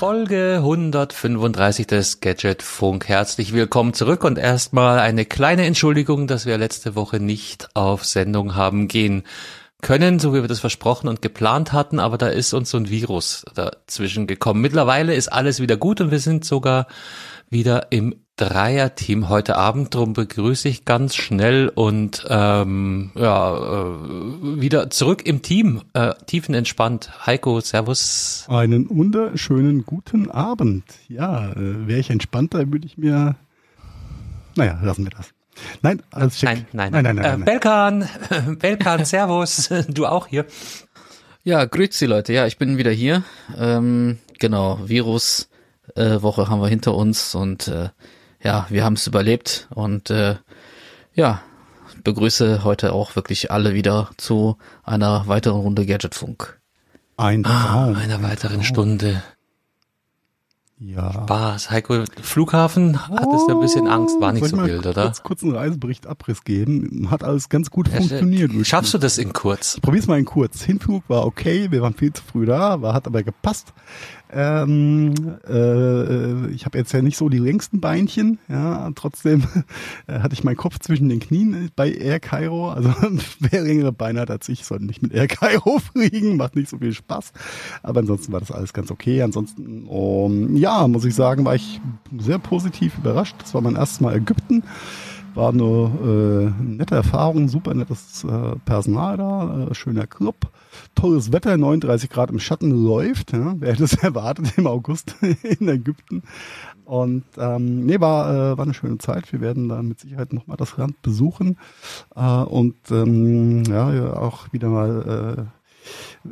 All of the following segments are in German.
Folge 135 des Gadget Funk. Herzlich willkommen zurück und erstmal eine kleine Entschuldigung, dass wir letzte Woche nicht auf Sendung haben gehen können, so wie wir das versprochen und geplant hatten, aber da ist uns so ein Virus dazwischen gekommen. Mittlerweile ist alles wieder gut und wir sind sogar wieder im Dreierteam heute Abend. Drum begrüße ich ganz schnell und ähm, ja äh, wieder zurück im Team, äh, tiefenentspannt. Heiko, Servus. Einen wunderschönen guten Abend. Ja, äh, wäre ich entspannter, würde ich mir. Naja, lassen wir das. Nein, alles schick. Nein, nein, nein. nein, nein, nein, äh, Belkan, Belkan, Servus, du auch hier. Ja, grüezi Leute. Ja, ich bin wieder hier. Ähm, genau, Virus äh, Woche haben wir hinter uns und äh, ja, wir haben es überlebt und äh, ja, begrüße heute auch wirklich alle wieder zu einer weiteren Runde Gadgetfunk. Ein Traum. Ah, einer weiteren Stunde. Ja. Spaß. Heiko, Flughafen hattest du ein bisschen Angst, war nicht so wild, oder? Kurz, kurz einen Reisebericht Abriss geben. Hat alles ganz gut ja, funktioniert. Schaffst du das in kurz? Probier's mal in kurz. Hinflug war okay, wir waren viel zu früh da, war, hat aber gepasst. Ähm, äh, ich habe jetzt ja nicht so die längsten Beinchen, ja, trotzdem äh, hatte ich meinen Kopf zwischen den Knien bei Air Cairo. Also wer längere Beine hat als ich, sollte nicht mit Air Cairo fliegen, macht nicht so viel Spaß. Aber ansonsten war das alles ganz okay. Ansonsten, um, ja, muss ich sagen, war ich sehr positiv überrascht. Das war mein erstes Mal Ägypten. War eine äh, nette Erfahrung, super nettes äh, Personal da, äh, schöner Club tolles Wetter, 39 Grad im Schatten läuft. Ja, wer hätte es erwartet im August in Ägypten? Und ähm, nee, war, äh, war eine schöne Zeit. Wir werden da mit Sicherheit nochmal das Land besuchen äh, und ähm, ja, auch wieder mal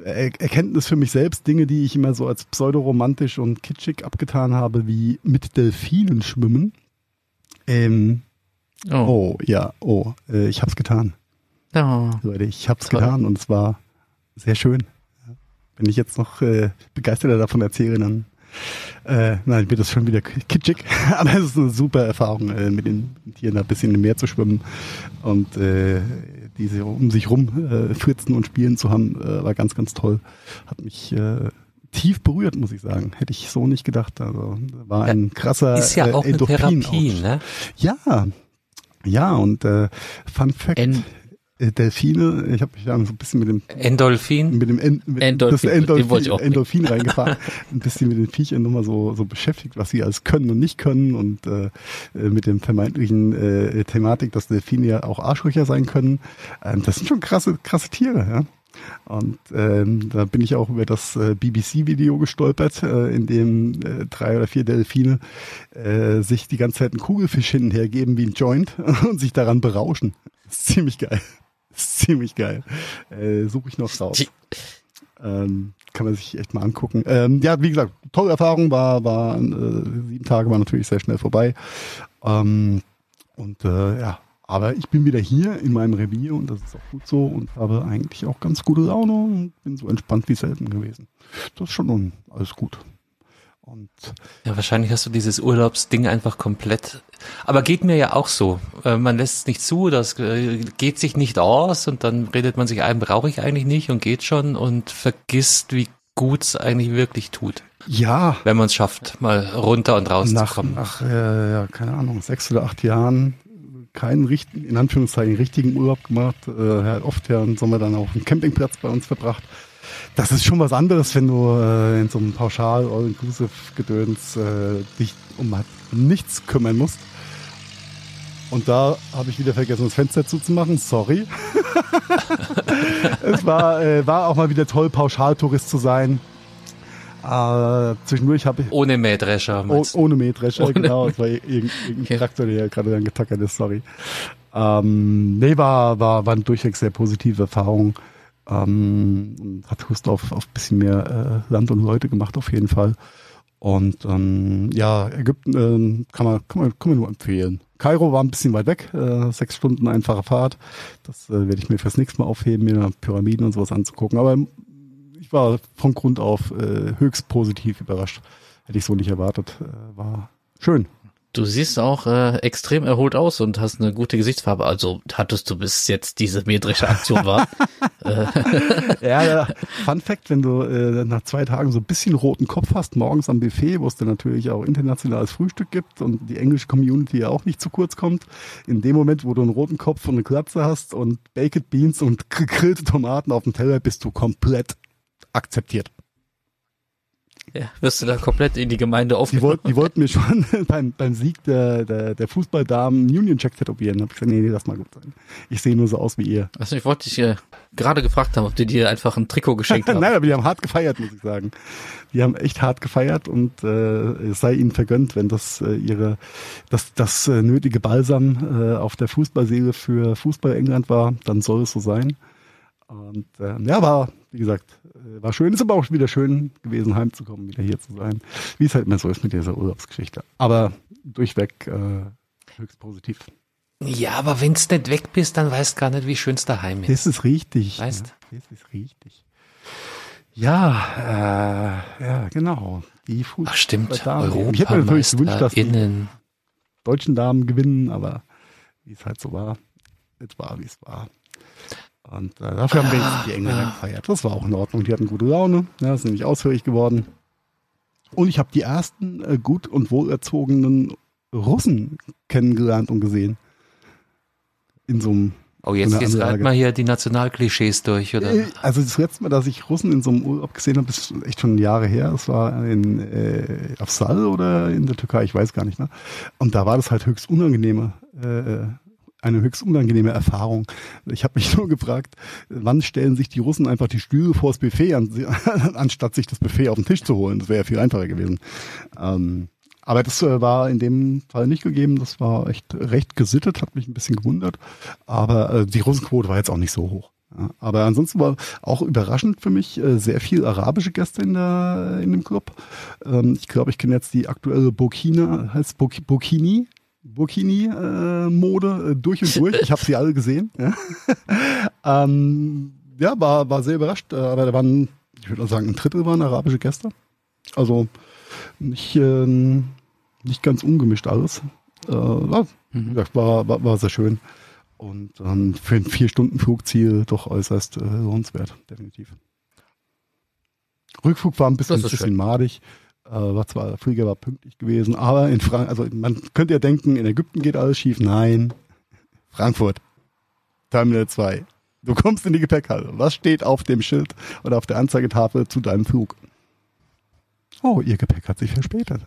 äh, Erkenntnis für mich selbst, Dinge, die ich immer so als pseudoromantisch und kitschig abgetan habe, wie mit Delfinen schwimmen. Ähm, oh. oh ja, oh, äh, ich hab's getan. Oh. Leute, ich hab's Toll. getan und es war sehr schön. Wenn ich jetzt noch äh, begeisterter davon erzähle, dann äh, nein, wird das schon wieder kitschig. Aber es ist eine super Erfahrung, äh, mit den Tieren da ein bisschen im Meer zu schwimmen und äh, diese um sich rum äh, fritzen und spielen zu haben, äh, war ganz, ganz toll. Hat mich äh, tief berührt, muss ich sagen. Hätte ich so nicht gedacht. Also war ein krasser Ist ja auch äh, eine Therapie, ne? Ja, ja und äh, Fun Fact. En äh, Delfine, ich habe mich da so ein bisschen mit dem Endolphin, mit dem en, mit Endolphin, das Endolphin, Endolphin reingefahren, ein bisschen mit den Viechern nochmal so so beschäftigt, was sie alles können und nicht können und äh, äh, mit dem vermeintlichen äh, Thematik, dass Delfine ja auch Arschlöcher sein können. Ähm, das sind schon krasse krasse Tiere, ja. Und ähm, da bin ich auch über das äh, BBC-Video gestolpert, äh, in dem äh, drei oder vier Delfine äh, sich die ganze Zeit einen Kugelfisch hinten hergeben wie ein Joint und sich daran berauschen. Das ist ziemlich geil ist ziemlich geil. Äh, Suche ich noch raus. Ähm, kann man sich echt mal angucken. Ähm, ja, wie gesagt, tolle Erfahrung, war, war äh, sieben Tage war natürlich sehr schnell vorbei. Ähm, und äh, ja, aber ich bin wieder hier in meinem Revier und das ist auch gut so und habe eigentlich auch ganz gute Laune und bin so entspannt wie selten gewesen. Das ist schon alles gut. Und ja, wahrscheinlich hast du dieses Urlaubsding einfach komplett. Aber geht mir ja auch so. Äh, man lässt es nicht zu, das äh, geht sich nicht aus und dann redet man sich ein, brauche ich eigentlich nicht und geht schon und vergisst, wie gut es eigentlich wirklich tut. Ja. Wenn man es schafft, mal runter und raus nach, zu kommen. Nach, äh, ja, keine Ahnung, sechs oder acht Jahren keinen richtigen, in Anführungszeichen richtigen Urlaub gemacht. Äh, oft ja im Sommer dann auf dem Campingplatz bei uns verbracht das ist schon was anderes, wenn du äh, in so einem pauschal All-Inclusive-Gedöns äh, dich um nichts kümmern musst. Und da habe ich wieder vergessen, das Fenster zuzumachen. Sorry. es war, äh, war auch mal wieder toll, Pauschaltourist zu sein. Äh, zwischendurch habe ich. Ohne Mähdrescher. Oh, ohne Mähdrescher, ohne genau. Es war irgendein, irgendein Traktor, der gerade dann getackert ist, sorry. Ähm, nee, war, war, war eine durchweg sehr positive Erfahrung. Ähm, hat Lust auf, auf bisschen mehr äh, Land und Leute gemacht auf jeden Fall. Und ähm, ja, Ägypten äh, kann, man, kann, man, kann man nur empfehlen. Kairo war ein bisschen weit weg, äh, sechs Stunden einfache Fahrt. Das äh, werde ich mir fürs nächste Mal aufheben, mir Pyramiden und sowas anzugucken. Aber ich war von Grund auf äh, höchst positiv überrascht. Hätte ich so nicht erwartet. Äh, war schön. Du siehst auch äh, extrem erholt aus und hast eine gute Gesichtsfarbe. Also hattest du bis jetzt diese metrische Aktion war. Ja, ja, Fun Fact, wenn du äh, nach zwei Tagen so ein bisschen roten Kopf hast, morgens am Buffet, wo es dann natürlich auch internationales Frühstück gibt und die englische Community ja auch nicht zu kurz kommt, in dem Moment, wo du einen roten Kopf und eine Glatze hast und Baked Beans und gegrillte Tomaten auf dem Teller, bist du komplett akzeptiert. Ja, wirst du da komplett in die Gemeinde aufgenommen? Die wollten, die wollten mir schon beim, beim Sieg der, der, der Fußballdamen Union Jack tätowieren. Hab ich gesagt, nee, nee, das mal gut sein. Ich sehe nur so aus wie ihr. Also ich wollte dich äh, gerade gefragt haben, ob die dir einfach ein Trikot geschenkt haben. Nein, aber die haben hart gefeiert, muss ich sagen. Die haben echt hart gefeiert und äh, es sei ihnen vergönnt, wenn das äh, ihre das, das äh, nötige Balsam äh, auf der Fußballseele für Fußball England war, dann soll es so sein. Und äh, ja, war, wie gesagt, äh, war schön. Ist aber auch wieder schön gewesen, heimzukommen, wieder hier zu sein. Wie es halt immer so ist mit dieser Urlaubsgeschichte. Aber durchweg äh, höchst positiv. Ja, aber wenn du nicht weg bist, dann weißt du gar nicht, wie schön es daheim ist. Das ist richtig. Weißt? Ja, das ist richtig. Ja, äh, ja, genau. Die Fußball Ach stimmt, Europa ich hätte mir natürlich gewünscht, dass die deutschen Damen gewinnen, aber wie es halt so war, es war, wie es war. Und äh, dafür haben wir ah, die Engländer ah. gefeiert. Das war auch in Ordnung. Die hatten gute Laune. Ja, sind nämlich ausführlich geworden. Und ich habe die ersten äh, gut und wohlerzogenen Russen kennengelernt und gesehen. In so einem. Oh, jetzt geht's gerade mal hier die Nationalklischees durch, oder? Äh, also das letzte Mal, dass ich Russen in so einem Urlaub gesehen habe, ist echt schon Jahre her. Das war in äh, Afsal oder in der Türkei, ich weiß gar nicht mehr. Und da war das halt höchst unangenehme äh, eine höchst unangenehme Erfahrung. Ich habe mich nur gefragt, wann stellen sich die Russen einfach die Stühle vors Buffet an, anstatt sich das Buffet auf den Tisch zu holen. Das wäre ja viel einfacher gewesen. Ähm, aber das äh, war in dem Fall nicht gegeben. Das war echt recht gesittet, hat mich ein bisschen gewundert. Aber äh, die Russenquote war jetzt auch nicht so hoch. Ja, aber ansonsten war auch überraschend für mich äh, sehr viel arabische Gäste in der in dem Club. Ähm, ich glaube, ich kenne jetzt die aktuelle Burkina, heißt Burkini, Burkini-Mode äh, durch und durch. Ich habe sie alle gesehen. Ja, ähm, ja war, war sehr überrascht. Äh, aber da waren, ich würde sagen, ein Drittel waren arabische Gäste. Also nicht, äh, nicht ganz ungemischt alles. Äh, war, mhm. war, war, war sehr schön. Und ähm, für ein vier Stunden Flugziel doch äußerst äh, lohnenswert, definitiv. Rückflug war ein bisschen, bisschen madig. Äh, war zwar, der Flieger war pünktlich gewesen, aber in Frank also man könnte ja denken, in Ägypten geht alles schief. Nein. Frankfurt. Terminal 2. Du kommst in die Gepäckhalle. Was steht auf dem Schild oder auf der Anzeigetafel zu deinem Flug? Oh, ihr Gepäck hat sich verspätet.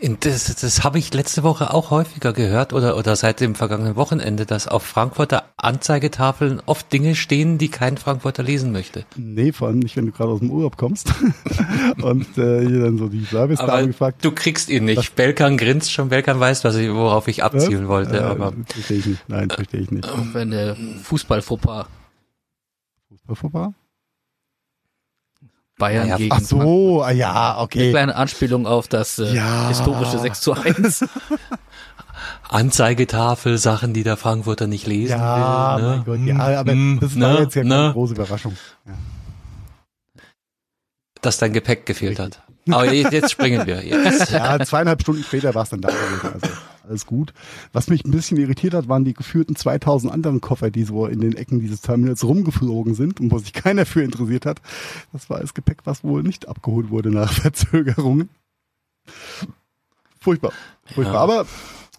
Das, das habe ich letzte Woche auch häufiger gehört oder, oder seit dem vergangenen Wochenende, dass auf Frankfurter Anzeigetafeln oft Dinge stehen, die kein Frankfurter lesen möchte. Nee, vor allem nicht, wenn du gerade aus dem Urlaub kommst und äh, hier dann so die Service-Dame gefragt. Du kriegst ihn nicht. Belkan grinst schon, Belkan weiß, was ich, worauf ich abzielen was? wollte. Äh, aber verstehe ich nicht. Nein, verstehe ich nicht. Wenn der Fußball-Fauxpas. Fußball-Fauxpas? Bayern ja, gegen Ach so, ah, ja, okay. Eine kleine Anspielung auf das äh, ja. historische 6 zu 1. Anzeigetafel, Sachen, die der Frankfurter nicht lesen ja, will. Ne? Mein Gott, ja, aber hm, das war ne? jetzt ja keine ne? große Überraschung. Ja. Dass dein Gepäck gefehlt hat. Aber jetzt springen wir. Jetzt. Ja, zweieinhalb Stunden später war es dann da gewesen. Also alles gut. Was mich ein bisschen irritiert hat, waren die geführten 2000 anderen Koffer, die so in den Ecken dieses Terminals rumgeflogen sind und wo sich keiner für interessiert hat. Das war alles Gepäck, was wohl nicht abgeholt wurde nach Verzögerungen. Furchtbar. Furchtbar. Ja. Aber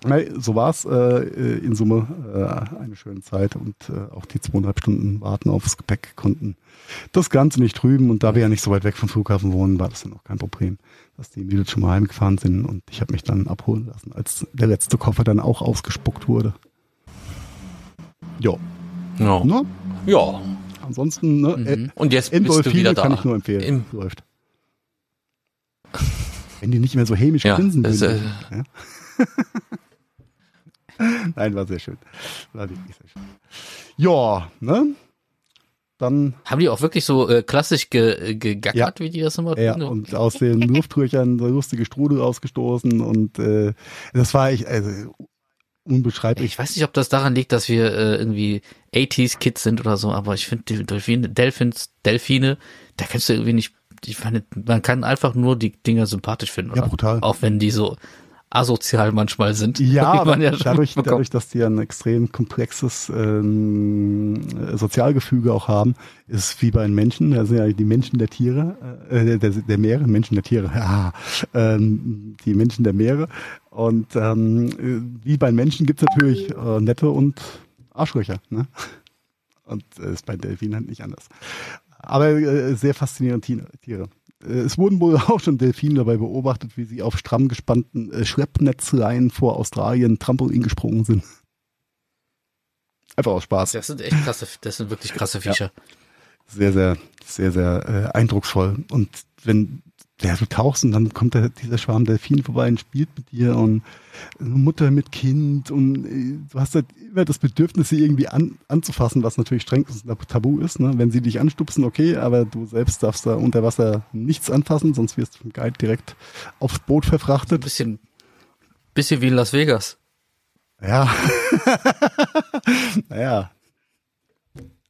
Nein, so war's äh, in Summe äh, eine schöne Zeit und äh, auch die zweieinhalb Stunden Warten aufs Gepäck konnten das Ganze nicht trüben und da wir ja nicht so weit weg vom Flughafen wohnen, war das dann auch kein Problem, dass die Mädels schon mal heimgefahren sind und ich habe mich dann abholen lassen, als der letzte Koffer dann auch ausgespuckt wurde. Jo. Ja. Ne? Ja. Ansonsten, ne? Mhm. Und jetzt bist du wieder da. kann ich nur empfehlen. Im Läuft. Wenn die nicht mehr so hämisch ja, grinsen würden. Äh, ja? Nein, war sehr schön. War wirklich sehr schön. Ja, ne? Dann Haben die auch wirklich so äh, klassisch ge, gegackert, ja, wie die das immer tun? Ja, und aus den Luftröhrchen so lustige Strudel ausgestoßen und äh, das war ich, also unbeschreiblich. Ich weiß nicht, ob das daran liegt, dass wir äh, irgendwie 80s Kids sind oder so, aber ich finde Delfine, Delfins, Delfine, da kannst du irgendwie nicht, ich meine, man kann einfach nur die Dinger sympathisch finden. Ja, brutal. Auch wenn die so asozial manchmal sind. Ja, man ja dadurch, bekommt. dadurch, dass die ein extrem komplexes ähm, Sozialgefüge auch haben, ist wie bei den Menschen, da sind ja die Menschen der Tiere, äh, der, der Meere, Menschen der Tiere, ja, ähm, die Menschen der Meere. Und ähm, wie bei den Menschen gibt's natürlich äh, nette und Arschlöcher. Ne? Und äh, ist bei Delfinen halt nicht anders. Aber äh, sehr faszinierende Tiere- Es wurden wohl auch schon Delfine dabei beobachtet, wie sie auf stramm gespannten äh, Schleppnetzleinen vor Australien Trampolin gesprungen sind. Einfach aus Spaß. Das sind echt krasse, das sind wirklich krasse Viecher. Sehr, sehr, sehr, sehr äh, eindrucksvoll. Und wenn ja, du tauchst und dann kommt der, dieser Schwarm Delfine vorbei und spielt mit dir und äh, Mutter mit Kind und äh, du hast halt immer das Bedürfnis, sie irgendwie an, anzufassen, was natürlich streng tabu ist. Ne? Wenn sie dich anstupsen, okay, aber du selbst darfst da unter Wasser nichts anfassen, sonst wirst du vom Guide direkt aufs Boot Ein verfrachtet. bisschen, bisschen wie in Las Vegas. Ja. naja.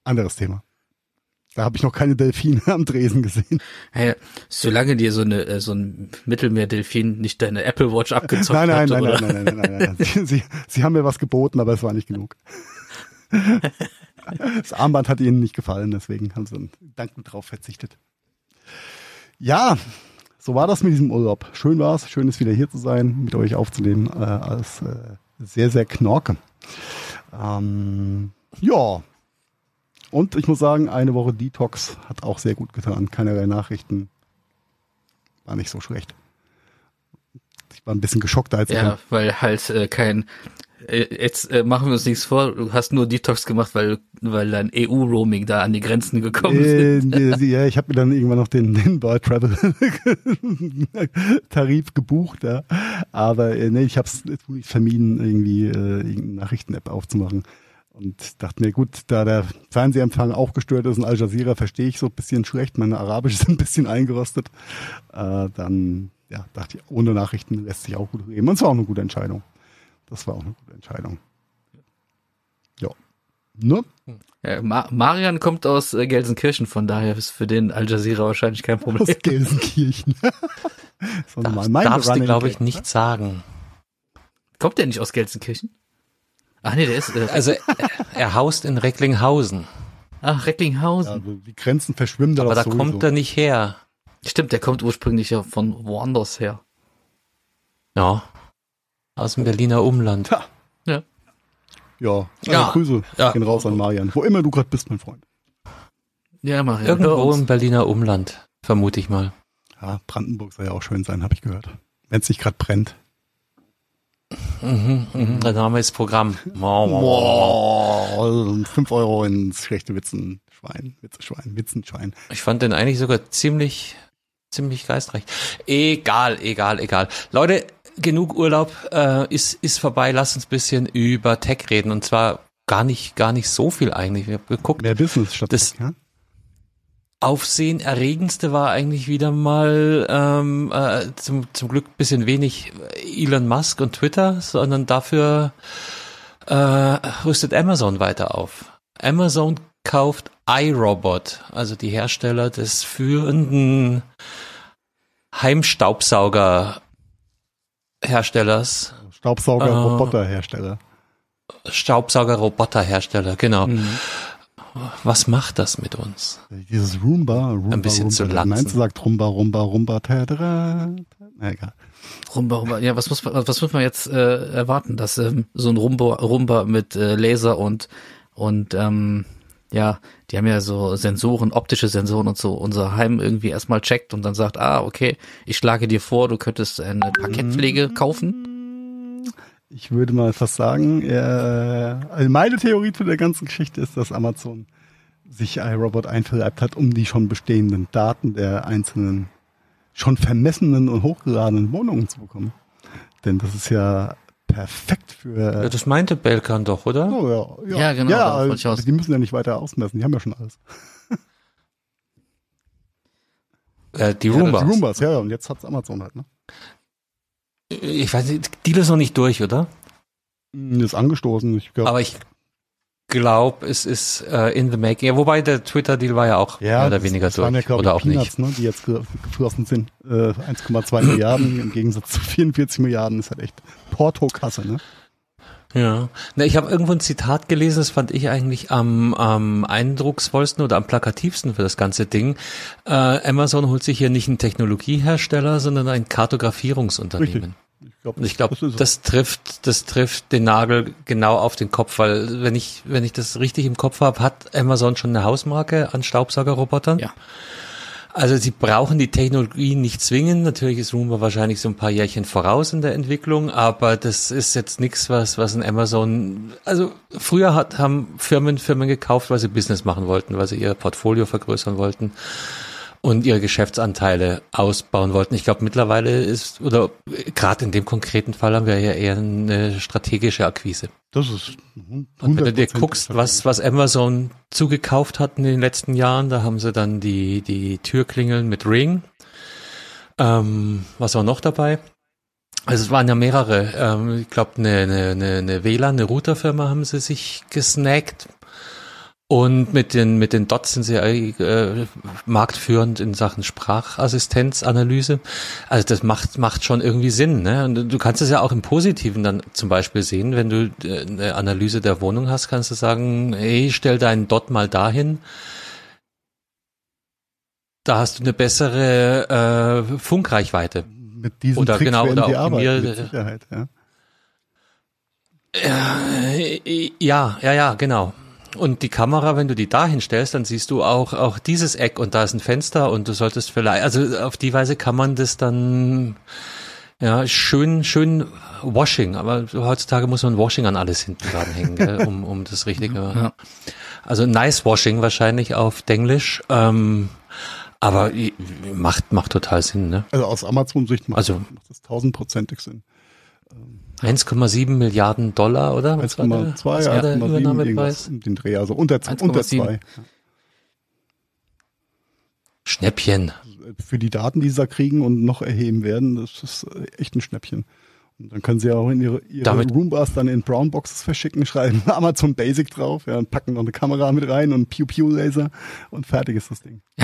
Anderes Thema. Da habe ich noch keine Delfine am Dresen gesehen. Hey, solange dir so eine äh, so ein Mittelmeerdelfin nicht deine Apple Watch abgezockt Nein, nein, hat, nein, oder? nein, nein, nein, nein, nein, nein. Sie, sie, sie haben mir was geboten, aber es war nicht genug. Das Armband hat ihnen nicht gefallen, deswegen haben sie dankend drauf verzichtet. Ja, so war das mit diesem Urlaub. Schön war's, schön ist wieder hier zu sein, mit euch aufzunehmen. Äh, alles äh, sehr, sehr knorke. Ähm, ja. Und ich muss sagen, eine Woche Detox hat auch sehr gut getan. Keinerlei Nachrichten. War nicht so schlecht. Ich war ein bisschen geschockt, als Ja, weil halt äh, kein äh, jetzt äh, machen wir uns nichts vor, du hast nur Detox gemacht, weil weil dein EU-Roaming da an die Grenzen gekommen Äh, sind. nee, ja, ich habe mir dann irgendwann noch den, den World Travel Tarif gebucht, ja. Aber äh, nee, ich habe es vermieden, irgendwie äh, irgendeine Nachrichten-App aufzumachen. Und dachte mir, gut, da der Fernsehempfang auch gestört ist und Al Jazeera verstehe ich so ein bisschen schlecht, meine Arabisch ist ein bisschen eingerostet, äh, dann ja, dachte ich, ohne Nachrichten lässt sich auch gut reden. Und es war auch eine gute Entscheidung. Das war auch eine gute Entscheidung. Ja. Ne? Ja, Ma Marian kommt aus äh, Gelsenkirchen, von daher ist für den Al Jazeera wahrscheinlich kein Aus Problem. Gelsenkirchen. das war Darfst, mein darfst du, glaube ich, nicht sagen. Kommt der nicht aus Gelsenkirchen? Ach nee, der ist äh, Also er, haust in Recklinghausen, ach, Recklinghausen. Also die Grenzen verschwimmen da aber da sowieso. kommt er nicht her. Stimmt, der kommt ursprünglich ja von woanders her. Ja. Aus dem Berliner Umland. Ja. Ja. Ja, Ja. Also Grüße Ja. gehen raus an Marian. Wo immer du gerade bist, mein Freund. Ja, Marian. Irgendwo im Berliner Umland, vermute ich mal. Ja, Brandenburg soll ja auch schön sein, habe ich gehört. Wenn es nicht gerade brennt. Mhm, mhm. Der Name ist Programm. Boah, fünf Euro ins schlechte Witzen. Schwein, Witzeschwein, Witzenschwein. Ich fand den eigentlich sogar ziemlich, ziemlich geistreich. Egal, egal, egal. Leute, genug Urlaub äh, ist, ist vorbei. Lasst uns ein bisschen über Tech reden. Und zwar gar nicht, gar nicht so viel eigentlich. Wir haben geguckt. Mehr Business statt Das- ja? Aufsehenerregendste war eigentlich wieder mal ähm, äh, zum, zum Glück bisschen wenig Elon Musk und Twitter, sondern dafür äh, rüstet Amazon weiter auf. Amazon kauft iRobot, also die Hersteller des führenden Heimstaubsauger-Herstellers, Staubsauger-Roboterhersteller. Staubsauger-Roboter-Hersteller, genau. Mhm. Was macht das mit uns? Dieses Roomba, Roomba, Ein bisschen Roomba. zu latzen. Mainz sagt Rumba, Rumba, Rumba, tadra. Na egal. Rumba, Rumba. Ja, was muss man, was muss man jetzt äh, erwarten, dass ähm, so ein Rumba, Rumba mit äh, Laser und und ähm, ja, die haben ja so Sensoren, optische Sensoren und so unser Heim irgendwie erstmal checkt und dann sagt, ah, okay, ich schlage dir vor, du könntest eine Parkettpflege kaufen. Ich würde mal fast sagen, äh, also meine Theorie zu der ganzen Geschichte ist, dass Amazon sich iRobot einverleibt hat, um die schon bestehenden Daten der einzelnen schon vermessenen und hochgeladenen Wohnungen zu bekommen. Denn das ist ja perfekt für Ja, das meinte Belkan doch, oder? Oh, ja, ja. Ja, genau, Ja, also, die müssen ja nicht weiter ausmessen, die haben ja schon alles. Äh, die Ja, Roombas. die Roombas, ja, ja, und jetzt hat's Amazon halt, ne? Ich weiß nicht, Deal ist noch nicht durch, oder? Hm, Ist angestoßen, ich glaube. Aber ich glaube, es ist äh, in the making. Ja, wobei der Twitter-Deal war ja auch Ja, mehr oder das, weniger das waren ja, durch. glaub oder auch Peanuts, nicht. Ne, die jetzt ge- geflossen sind. Äh, 1,2 Milliarden im Gegensatz zu 44 Milliarden ist halt echt Portokasse, ne? Ja. Na, ich habe irgendwo ein Zitat gelesen, das fand ich eigentlich am, am eindrucksvollsten oder am plakativsten für das ganze Ding. Äh, Amazon holt sich hier nicht einen Technologiehersteller, sondern ein Kartografierungsunternehmen. Ich glaube, Und ich glaube, das, trifft, das trifft den Nagel genau auf den Kopf, weil wenn ich, wenn ich das richtig im Kopf habe, hat Amazon schon eine Hausmarke an Staubsaugerrobotern. Ja. Also sie brauchen die Technologie nicht zwingend. Natürlich ist Roomba wahrscheinlich so ein paar Jährchen voraus in der Entwicklung, aber das ist jetzt nichts, was, was ein Amazon, also früher hat, haben Firmen Firmen gekauft, weil sie Business machen wollten, weil sie ihr Portfolio vergrößern wollten und ihre Geschäftsanteile ausbauen wollten. Ich glaube, mittlerweile ist, oder gerade in dem konkreten Fall haben wir ja eher eine strategische Akquise. das ist Und wenn du dir 100% guckst, was, was Amazon zugekauft hat in den letzten Jahren, da haben sie dann die, die Türklingeln mit Ring. Ähm, was war noch dabei? Also es waren ja mehrere. Ähm, ich glaube, eine, eine, eine, eine WLAN, eine Routerfirma haben sie sich gesnackt. Und mit den, mit den Dots sind sie äh, marktführend in Sachen Sprachassistenzanalyse. Also das macht, macht schon irgendwie Sinn. Ne? Und du kannst es ja auch im Positiven dann zum Beispiel sehen, wenn du äh, eine Analyse der Wohnung hast, kannst du sagen, hey, stell deinen Dot mal dahin. Da hast du eine bessere äh, Funkreichweite. mit diesen Oder Tricks genau, oder die optimier- mit Sicherheit, ja. Äh, Ja, ja, ja, genau. Und die Kamera, wenn du die da hinstellst, dann siehst du auch, auch dieses Eck und da ist ein Fenster und du solltest vielleicht, also auf die Weise kann man das dann, ja, schön, schön Washing, aber heutzutage muss man Washing an alles hinten dran hängen, gell, um, um das richtige, Ja. also nice Washing wahrscheinlich auf Denglisch, ähm, aber macht, macht total Sinn, ne? Also aus Amazon-Sicht macht, Also- macht das tausendprozentig Sinn. 1,7 Milliarden Dollar, oder? Was war der- 1,2, was war ja, der 1,7 irgendwas Übernahmepreis? den Dreh, also unter, unter 1,7. zwei. Schnäppchen. Für die Daten, die sie da kriegen und noch erheben werden, das ist äh, echt ein Schnäppchen. Und dann können sie ja auch in ihre, ihre Damit- Roombars dann in Brownboxes verschicken, schreiben Amazon Basic drauf, ja, und packen noch eine Kamera mit rein und Pew-Pew-Laser und fertig ist das Ding.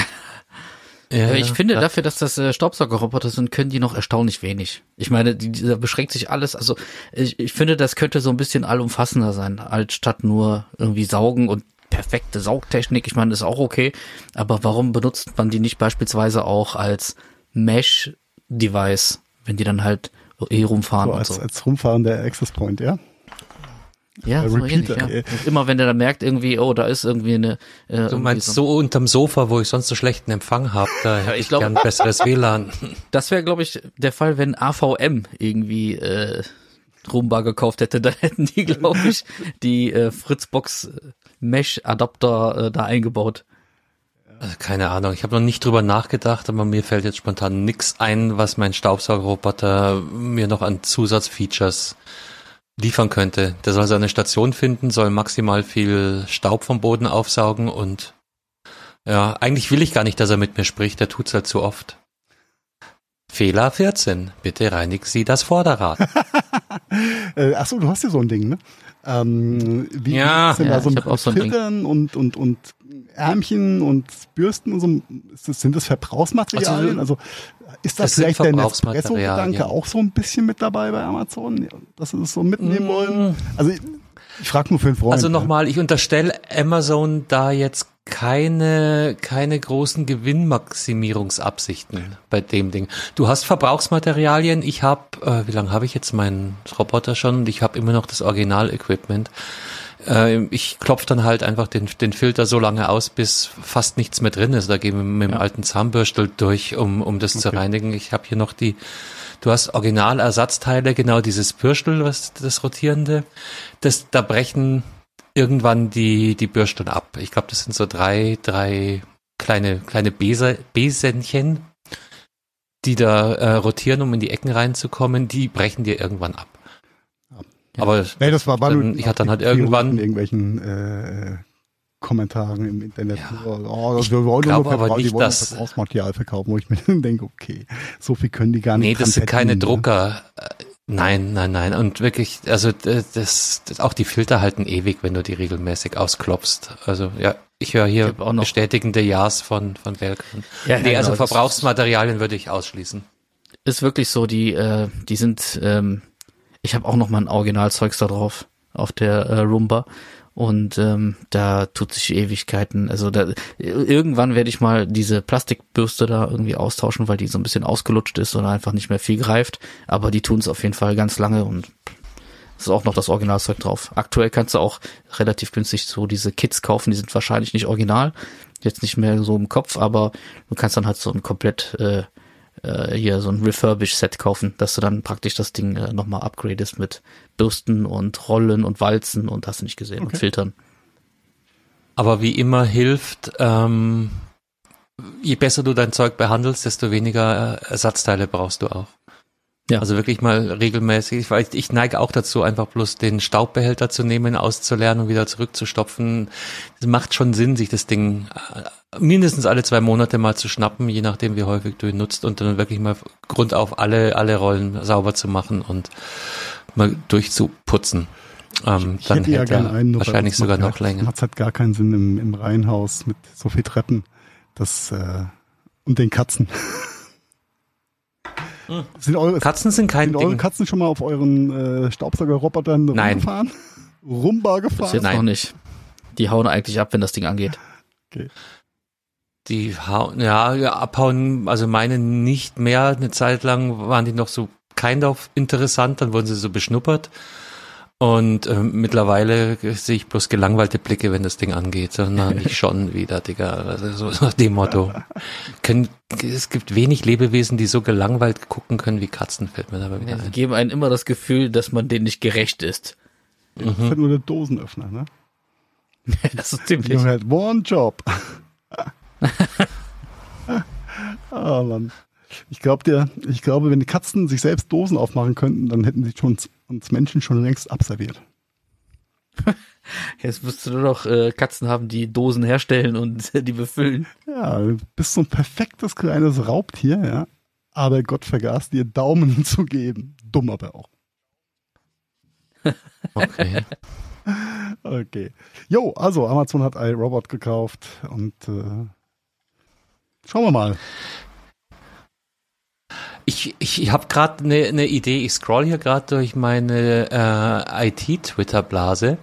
Ja, ich finde, ja. dafür, dass das äh, Staubsaugerroboter sind, können die noch erstaunlich wenig. Ich meine, die, die, da beschränkt sich alles. Also ich, ich finde, das könnte so ein bisschen allumfassender sein, als statt nur irgendwie saugen und perfekte Saugtechnik. Ich meine, ist auch okay. Aber warum benutzt man die nicht beispielsweise auch als Mesh-Device, wenn die dann halt eh rumfahren So und als, so? als rumfahrender Access Point, ja? Ja, äh, so ähnlich, ja. Und immer wenn der dann merkt irgendwie, oh, da ist irgendwie eine. Äh, Du meinst so, so unterm Sofa, wo ich sonst so schlechten Empfang habe, da hätte ich ich, glaub- gern besseres WLAN. Das wäre, glaube ich, der Fall, wenn AVM irgendwie äh, Roomba gekauft hätte. Dann hätten die, glaube ich, die äh, Fritzbox Mesh Adapter äh, da eingebaut. Also keine Ahnung, ich habe noch nicht drüber nachgedacht, aber mir fällt jetzt spontan nix ein, was mein Staubsaugerroboter mir noch an Zusatzfeatures liefern könnte. Der soll seine Station finden, soll maximal viel Staub vom Boden aufsaugen und ja, eigentlich will ich gar nicht, dass er mit mir spricht, der tut's halt zu oft. Fehler 14. Bitte reinigen Sie das Vorderrad. Äh, ach so, du hast ja so ein Ding, ne? Ähm, wie Ja, ist denn ja, da so so ein Ding. Filtern und, und, und Ärmchen und Bürsten und so? Das, sind das Verbrauchsmaterialien? Also, ist das sind vielleicht der. Nespresso-Gedanke auch so ein bisschen mit dabei bei Amazon? Dass sie das so mitnehmen wollen? Also, ich, frage nur für einen Freund. Also nochmal, ich unterstelle Amazon da jetzt keine, keine großen Gewinnmaximierungsabsichten bei dem Ding. Du hast Verbrauchsmaterialien, ich habe, äh, wie lange habe ich jetzt meinen Roboter schon und ich habe immer noch das Original-Equipment. Äh, ich klopfe dann halt einfach den, den Filter so lange aus, bis fast nichts mehr drin ist. Da gehen wir mit dem alten Zahnbürstel durch, um, um das zu reinigen. Ich habe hier noch die, du hast Originalersatzteile, genau dieses Bürstel, was das rotierende. Das, da brechen irgendwann die, die Bürsteln ab. Ich glaube, das sind so drei, drei kleine, kleine Bese, Besenchen, die da äh, rotieren, um in die Ecken reinzukommen. Die brechen dir irgendwann ab. Aber Nee, das war, war dann, ich hatte dann halt in irgendwann, irgendwelchen äh, Kommentaren im Internet. Ja. oh, Ich wir wollen nur aber Verbrauch- die nicht, wollen dass- Verbrauchsmaterial verkaufen, wo ich mir dann denke, okay, so viel können die gar nicht. nee, das sind keine ne? Drucker. Äh, Nein, nein, nein. Und wirklich, also das, das auch die Filter halten ewig, wenn du die regelmäßig ausklopfst. Also ja, ich höre hier Ich auch noch- bestätigende Ja's von von Belkan. Ja, nee, ja, also genau, das- Verbrauchsmaterialien würde ich ausschließen. Ist wirklich so, die, äh, die sind, ähm, ich habe auch noch mal ein Originalzeugs da drauf, auf der äh, Roomba. Und ähm, da tut sich Ewigkeiten. Also da, irgendwann werde ich mal diese Plastikbürste da irgendwie austauschen, weil die so ein bisschen ausgelutscht ist und einfach nicht mehr viel greift. Aber die tun es auf jeden Fall ganz lange und ist auch noch das Originalzeug drauf. Aktuell kannst du auch relativ günstig so diese Kits kaufen, die sind wahrscheinlich nicht original, jetzt nicht mehr so im Kopf, aber du kannst dann halt so ein komplett äh, äh, hier so ein Refurbish-Set kaufen, dass du dann praktisch das Ding äh, nochmal upgradest mit Bürsten und Rollen und Walzen und hast du nicht gesehen und Filtern. Aber wie immer hilft, ähm, je besser du dein Zeug behandelst, desto weniger äh, Ersatzteile brauchst du auch. Ja. Also wirklich mal regelmäßig, weil ich, neige auch dazu, einfach bloß den Staubbehälter zu nehmen, auszuleeren und wieder zurückzustopfen. Es macht schon Sinn, sich das Ding äh, mindestens alle zwei Monate mal zu schnappen, je nachdem wie häufig du ihn nutzt und dann wirklich mal Grund auf alle, alle Rollen sauber zu machen und mal durchzuputzen. Ähm, Ich dann hätte ja hält gerne er einen, wahrscheinlich sogar noch ja- länger. Macht halt gar keinen Sinn im, im Reihenhaus mit so viel Treppen. Das, äh, und den Katzen. Sind eure, Katzen sind kein sind eure Ding. Katzen schon mal auf euren äh, Staubsaugerrobotern Nein. rumgefahren? Rumba Bis gefahren? jetzt Nein. noch nicht. Die hauen eigentlich ab, wenn das Ding angeht. Okay. Die hauen, ja, ja, abhauen, also meine nicht mehr. Eine Zeit lang waren die noch so kind of interessant, dann wurden sie so beschnuppert. Und ähm, mittlerweile sehe ich bloß gelangweilte Blicke, wenn das Ding angeht. So, na, nicht schon wieder, Digga. Also so nach dem Motto. Können, es gibt wenig Lebewesen, die so gelangweilt gucken können wie Katzen, fällt mir dabei wieder Die ein. geben einem immer das Gefühl, dass man denen nicht gerecht ist. Das ist halt nur der Dosenöffner, ne? das ist ziemlich. haben halt one job. ah, Mann. Ich glaube dir, ich glaube, wenn die Katzen sich selbst Dosen aufmachen könnten, dann hätten sie schon uns Menschen schon längst abserviert. Jetzt müsstest du nur noch äh, Katzen haben, die Dosen herstellen und die befüllen. Ja, du bist so ein perfektes kleines Raubtier, ja. Aber Gott vergaß dir Daumen zu geben. Dumm aber auch. Okay. Okay. Jo, also Amazon hat iRobot gekauft und äh, schauen wir mal. Ich, ich, ich habe gerade eine ne Idee. Ich scroll hier gerade durch meine äh, IT-Twitter-Blase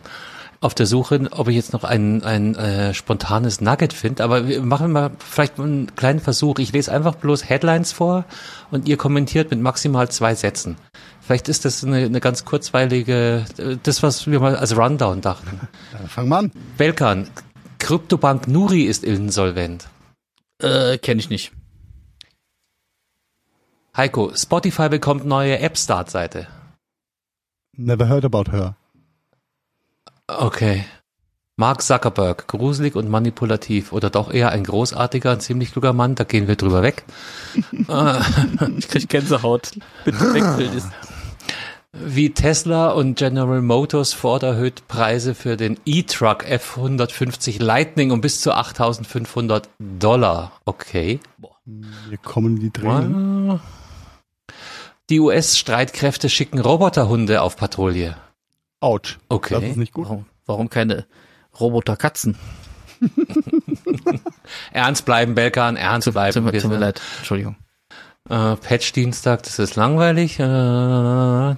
auf der Suche, ob ich jetzt noch ein, ein äh, spontanes Nugget finde. Aber wir machen mal vielleicht einen kleinen Versuch. Ich lese einfach bloß Headlines vor und ihr kommentiert mit maximal zwei Sätzen. Vielleicht ist das eine, eine ganz kurzweilige, äh, das, was wir mal als Rundown dachten. Äh, fang mal an. Belkan, Kryptobank Nuri ist insolvent. Äh, kenne ich nicht. Heiko, Spotify bekommt neue App-Start-Seite. Never heard about her. Okay. Mark Zuckerberg, gruselig und manipulativ oder doch eher ein großartiger, ein ziemlich kluger Mann, da gehen wir drüber weg. Ich krieg Gänsehaut. Bitte wegbild ist. Wie Tesla und General Motors Ford erhöht Preise für den E-Truck F150 Lightning um bis zu 8500 Dollar. Okay. Hier kommen die Tränen. Die US-Streitkräfte schicken Roboterhunde auf Patrouille. Autsch. Okay. Das ist nicht gut. Warum, warum keine Roboter-Katzen? Ernst bleiben, Belkan, ernst bleiben. tut, mir- leid. Entschuldigung. Äh, Patch-Dienstag, das ist langweilig. Äh,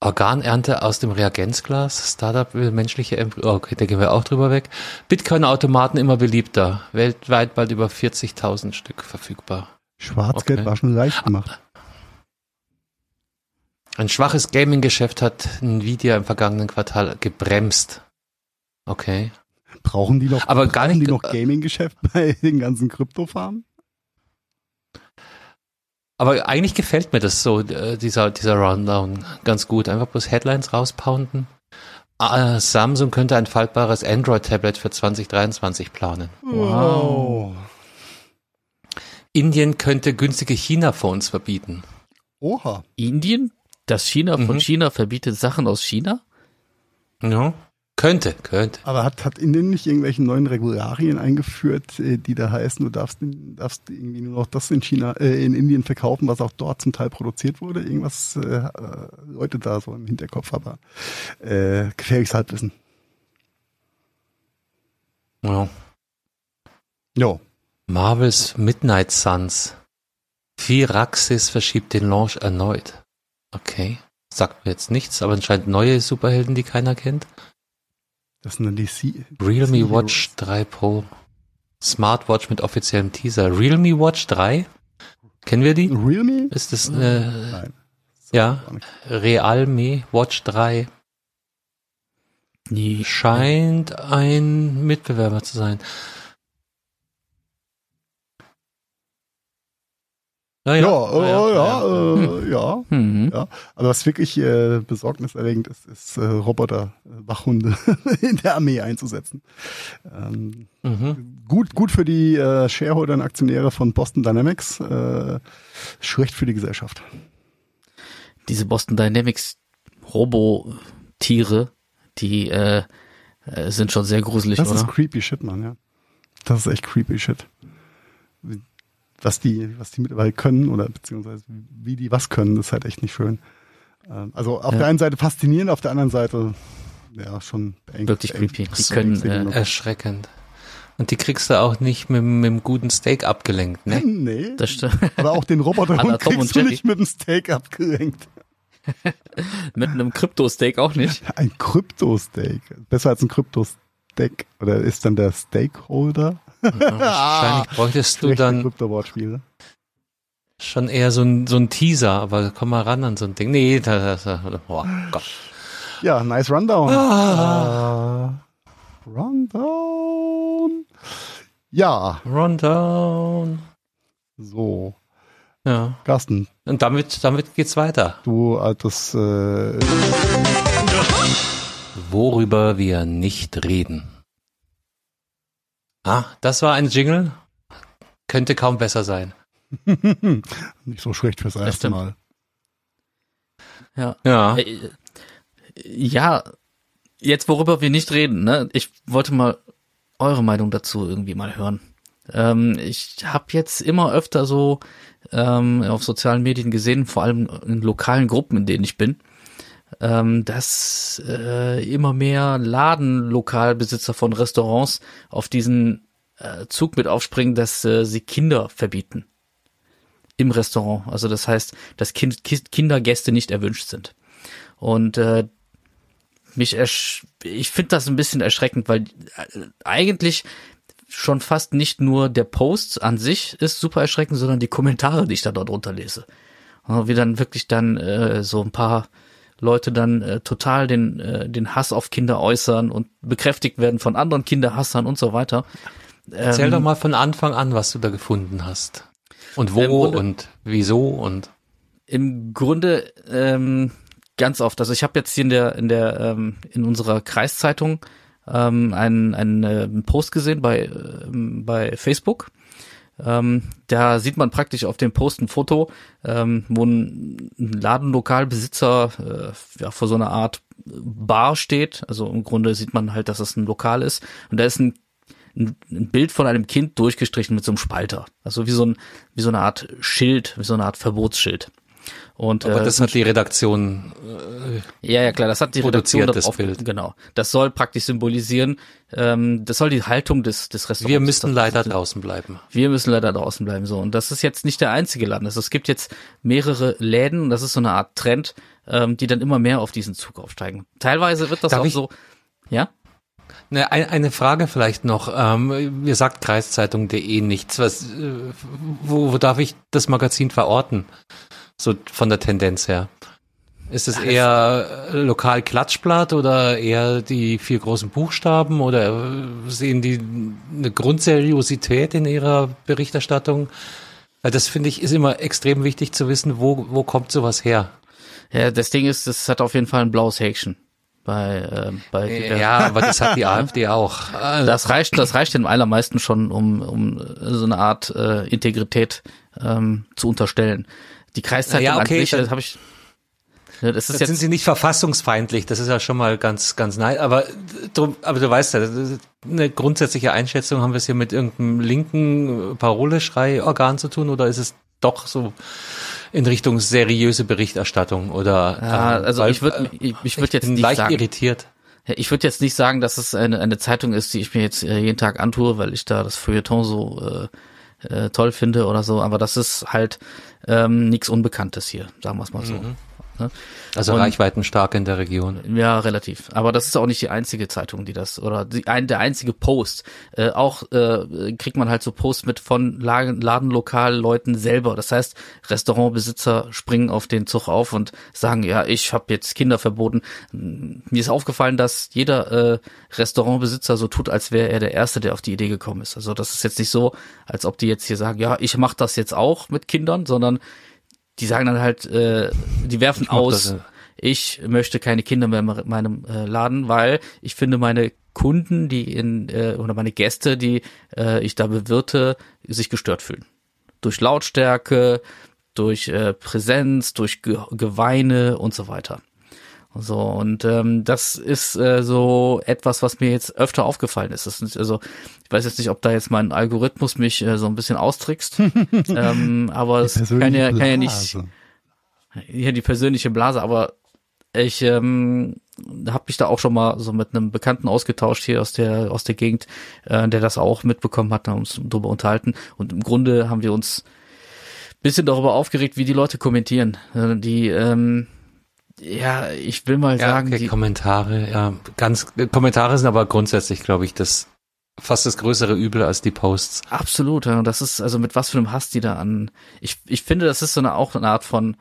Organernte aus dem Reagenzglas. Startup will menschliche Embryo. Okay, da gehen wir auch drüber weg. Bitcoin-Automaten immer beliebter. Weltweit bald über 40.000 Stück verfügbar. Schwarzgeld Okay. war schon leicht gemacht. Ein schwaches Gaming-Geschäft hat Nvidia im vergangenen Quartal gebremst. Okay. Brauchen die noch, Aber gar nicht- die noch Gaming-Geschäft bei den ganzen Kryptofarmen? Aber eigentlich gefällt mir das so, äh, dieser, dieser Rundown ganz gut. Einfach bloß Headlines rauspounden. Ah, Samsung könnte ein faltbares Android-Tablet für 2023 planen. Wow. Indien könnte günstige China-Phones verbieten. Oha. Indien? Das China von Mhm. China verbietet Sachen aus China? Ja. Könnte, könnte. Aber hat, hat Indien nicht irgendwelche neuen Regularien eingeführt, äh, die da heißen, du darfst, darfst irgendwie nur noch das in China, äh, in Indien verkaufen, was auch dort zum Teil produziert wurde? Irgendwas äh, äh Leute da so im Hinterkopf, aber äh, gefährliches Halbwissen. Ja. Jo. Marvels Midnight Suns. Firaxis verschiebt den Launch erneut. Okay. Sagt mir jetzt nichts, aber anscheinend neue Superhelden, die keiner kennt. Das sind dann die C Realme Watch 3 Pro. Smartwatch mit offiziellem Teaser. Realme Watch 3? Kennen wir die? Realme? Ist das eine, Nein. ja, Realme Watch 3 Nie. scheint ein Mitbewerber zu sein. Ja, Naja, ja, ja, äh, ja. Mhm. Ja, aber was wirklich äh, besorgniserregend ist, ist äh, Roboter, äh, Wachhunde in der Armee einzusetzen. Ähm, Mhm. gut, gut für die äh, Shareholder und Aktionäre von Boston Dynamics, äh, schlecht für die Gesellschaft. Diese Boston Dynamics Robo-Tiere, die äh, äh, sind schon sehr gruselig, Das oder? ist creepy shit, Mann, ja. Das ist echt creepy shit. Was die, was die mittlerweile können oder beziehungsweise wie die was können, ist halt echt nicht schön. Ähm, also auf Ja. der einen Seite faszinierend, auf der anderen Seite ja schon beengt, Wirklich creepy. Die können, beängstigend. Erschreckend. Und die kriegst du auch nicht mit, mit einem guten Steak abgelenkt, ne? nee, Das stimmt. aber auch den Roboterhund kriegst du nicht mit dem Steak abgelenkt. Mit einem Krypto-Steak auch nicht. Ein Krypto-Steak. Besser als ein Krypto-Steak. Oder ist dann der Stakeholder? Wahrscheinlich bräuchtest du dann Krypto-Wortspiele. schon eher so ein, so ein Teaser, aber komm mal ran an so ein Ding. Nee, das, das, oh Gott. Ja, nice Rundown. Ah. Äh, rundown. Ja, Rundown. so. Ja. Carsten, Und damit, damit geht's weiter. du altes äh, Worüber wir nicht reden. Ah, das war ein Jingle. Könnte kaum besser sein. nicht so schlecht fürs erste. Mal. Ja. Ja. Äh, Ja, jetzt worüber wir nicht reden, ne? Ich wollte mal eure Meinung dazu irgendwie mal hören. Ähm, ich habe jetzt immer öfter so ähm, auf sozialen Medien gesehen, vor allem in lokalen Gruppen, in denen ich bin, ähm, dass äh, immer mehr Ladenlokalbesitzer von Restaurants auf diesen äh, Zug mit aufspringen, dass äh, sie Kinder verbieten im Restaurant. Also das heißt, dass kind, Ki- Kindergäste nicht erwünscht sind. Und äh, mich ersch ich finde das ein bisschen erschreckend, weil äh, eigentlich schon fast nicht nur der Post an sich ist super erschreckend, sondern die Kommentare, die ich da dort drunter lese. Wie dann wirklich dann äh, so ein paar Leute dann äh, total den, äh, den Hass auf Kinder äußern und bekräftigt werden von anderen Kinderhassern und so weiter. Erzähl Ähm, doch mal von Anfang an, was du da gefunden hast. Und wo Grunde- und wieso und Im Grunde ähm, ganz oft. Also ich habe jetzt hier in der in der ähm, in unserer Kreiszeitung ähm, einen einen äh, Post gesehen bei ähm, bei Facebook. Ähm, da sieht man praktisch auf dem Post ein Foto, ähm, wo ein Ladenlokalbesitzer äh, ja, vor so einer Art Bar steht. Also im Grunde sieht man halt, dass es ein Lokal ist. Und da ist ein ein ein Bild von einem Kind durchgestrichen mit so einem Spalter. Also wie so ein, wie so eine Art Schild, wie so eine Art Verbotsschild. Und, aber äh, das hat die Redaktion ja, ja, klar, das hat die Redaktion produziert, das darauf, Bild. genau. Das soll praktisch symbolisieren, ähm, das soll die Haltung des, des Restaurants. wir müssen das, leider draußen bleiben. wir müssen leider draußen bleiben, so. Und das ist jetzt nicht der einzige Laden. Also es gibt jetzt mehrere Läden, und das ist so eine Art Trend, ähm, die dann immer mehr auf diesen Zug aufsteigen. Teilweise wird das Darf auch so, ja? Ne, ein, eine Frage vielleicht noch. Ähm, ihr sagt kreiszeitung.de nichts. Was, äh, wo, wo darf ich das Magazin verorten? So von der Tendenz her. Ist es eher lokal Klatschblatt oder eher die vier großen Buchstaben oder äh, sehen die eine Grundseriosität in ihrer Berichterstattung? Das finde ich ist immer extrem wichtig zu wissen, wo, wo kommt sowas her? Ja, das Ding ist, das hat auf jeden Fall ein blaues Häkchen. Bei, äh, bei diversen- Ja, aber das hat die AfD auch. Das reicht, das reicht den allermeisten schon, um, um so eine Art äh, Integrität ähm, zu unterstellen. Die Kreiszeitung Ja, okay, an sich, das habe ich. Das ist Jetzt jetzt sind sie nicht verfassungsfeindlich, das ist ja schon mal ganz, ganz nice. Aber, drum, aber du weißt ja, eine grundsätzliche Einschätzung, haben wir es hier mit irgendeinem linken Paroleschrei-Organ zu tun oder ist es doch so in Richtung seriöse Berichterstattung oder? Ja, ähm, also weil, ich würde, äh, ich, ich würde jetzt bin nicht leicht sagen, irritiert. Ich würde jetzt nicht sagen, dass es eine, eine Zeitung ist, die ich mir jetzt äh, jeden Tag antue, weil ich da das Feuilleton so äh, äh, toll finde oder so, aber das ist halt ähm, nichts Unbekanntes hier, sagen wir es mal so. Mhm. Ne? Also Und- reichweitenstark in der Region. Ja, relativ. Aber das ist auch nicht die einzige Zeitung, die das oder die, ein, der einzige Post. Äh, auch äh, kriegt man halt so Posts mit von Laden, Ladenlokalleuten selber. Das heißt, Restaurantbesitzer springen auf den Zug auf und sagen, ja, ich habe jetzt Kinder verboten. Mir ist aufgefallen, dass jeder äh, Restaurantbesitzer so tut, als wäre er der Erste, der auf die Idee gekommen ist. Also das ist jetzt nicht so, als ob die jetzt hier sagen, ja, ich mache das jetzt auch mit Kindern, sondern die sagen dann halt, äh, die werfen mach aus, das, ja. ich möchte keine Kinder mehr in meinem äh, Laden, weil ich finde meine Kunden, die in äh, oder meine Gäste, die äh, ich da bewirte, sich gestört fühlen. Durch Lautstärke, durch äh, Präsenz, durch Ge Geweine und so weiter. So, und ähm, das ist äh, so etwas, was mir jetzt öfter aufgefallen ist. Das ist also, ich weiß jetzt nicht, ob da jetzt mein Algorithmus mich äh, so ein bisschen austrickst, ähm, aber es kann ja, kann ja nicht, ja, die persönliche Blase, aber ich ähm, habe mich da auch schon mal so mit einem Bekannten ausgetauscht hier aus der aus der Gegend, äh, der das auch mitbekommen hat, haben uns darüber unterhalten und im Grunde haben wir uns bisschen darüber aufgeregt, wie die Leute kommentieren. Äh, Die ähm, ja, ich will mal Ja, sagen, okay, die, Kommentare, ja, ganz, Kommentare sind aber grundsätzlich, glaube ich, das fast das größere Übel als die Posts. Absolut, ja. Das ist also mit was für einem Hass die da an. Ich, ich finde, das ist so eine auch eine Art von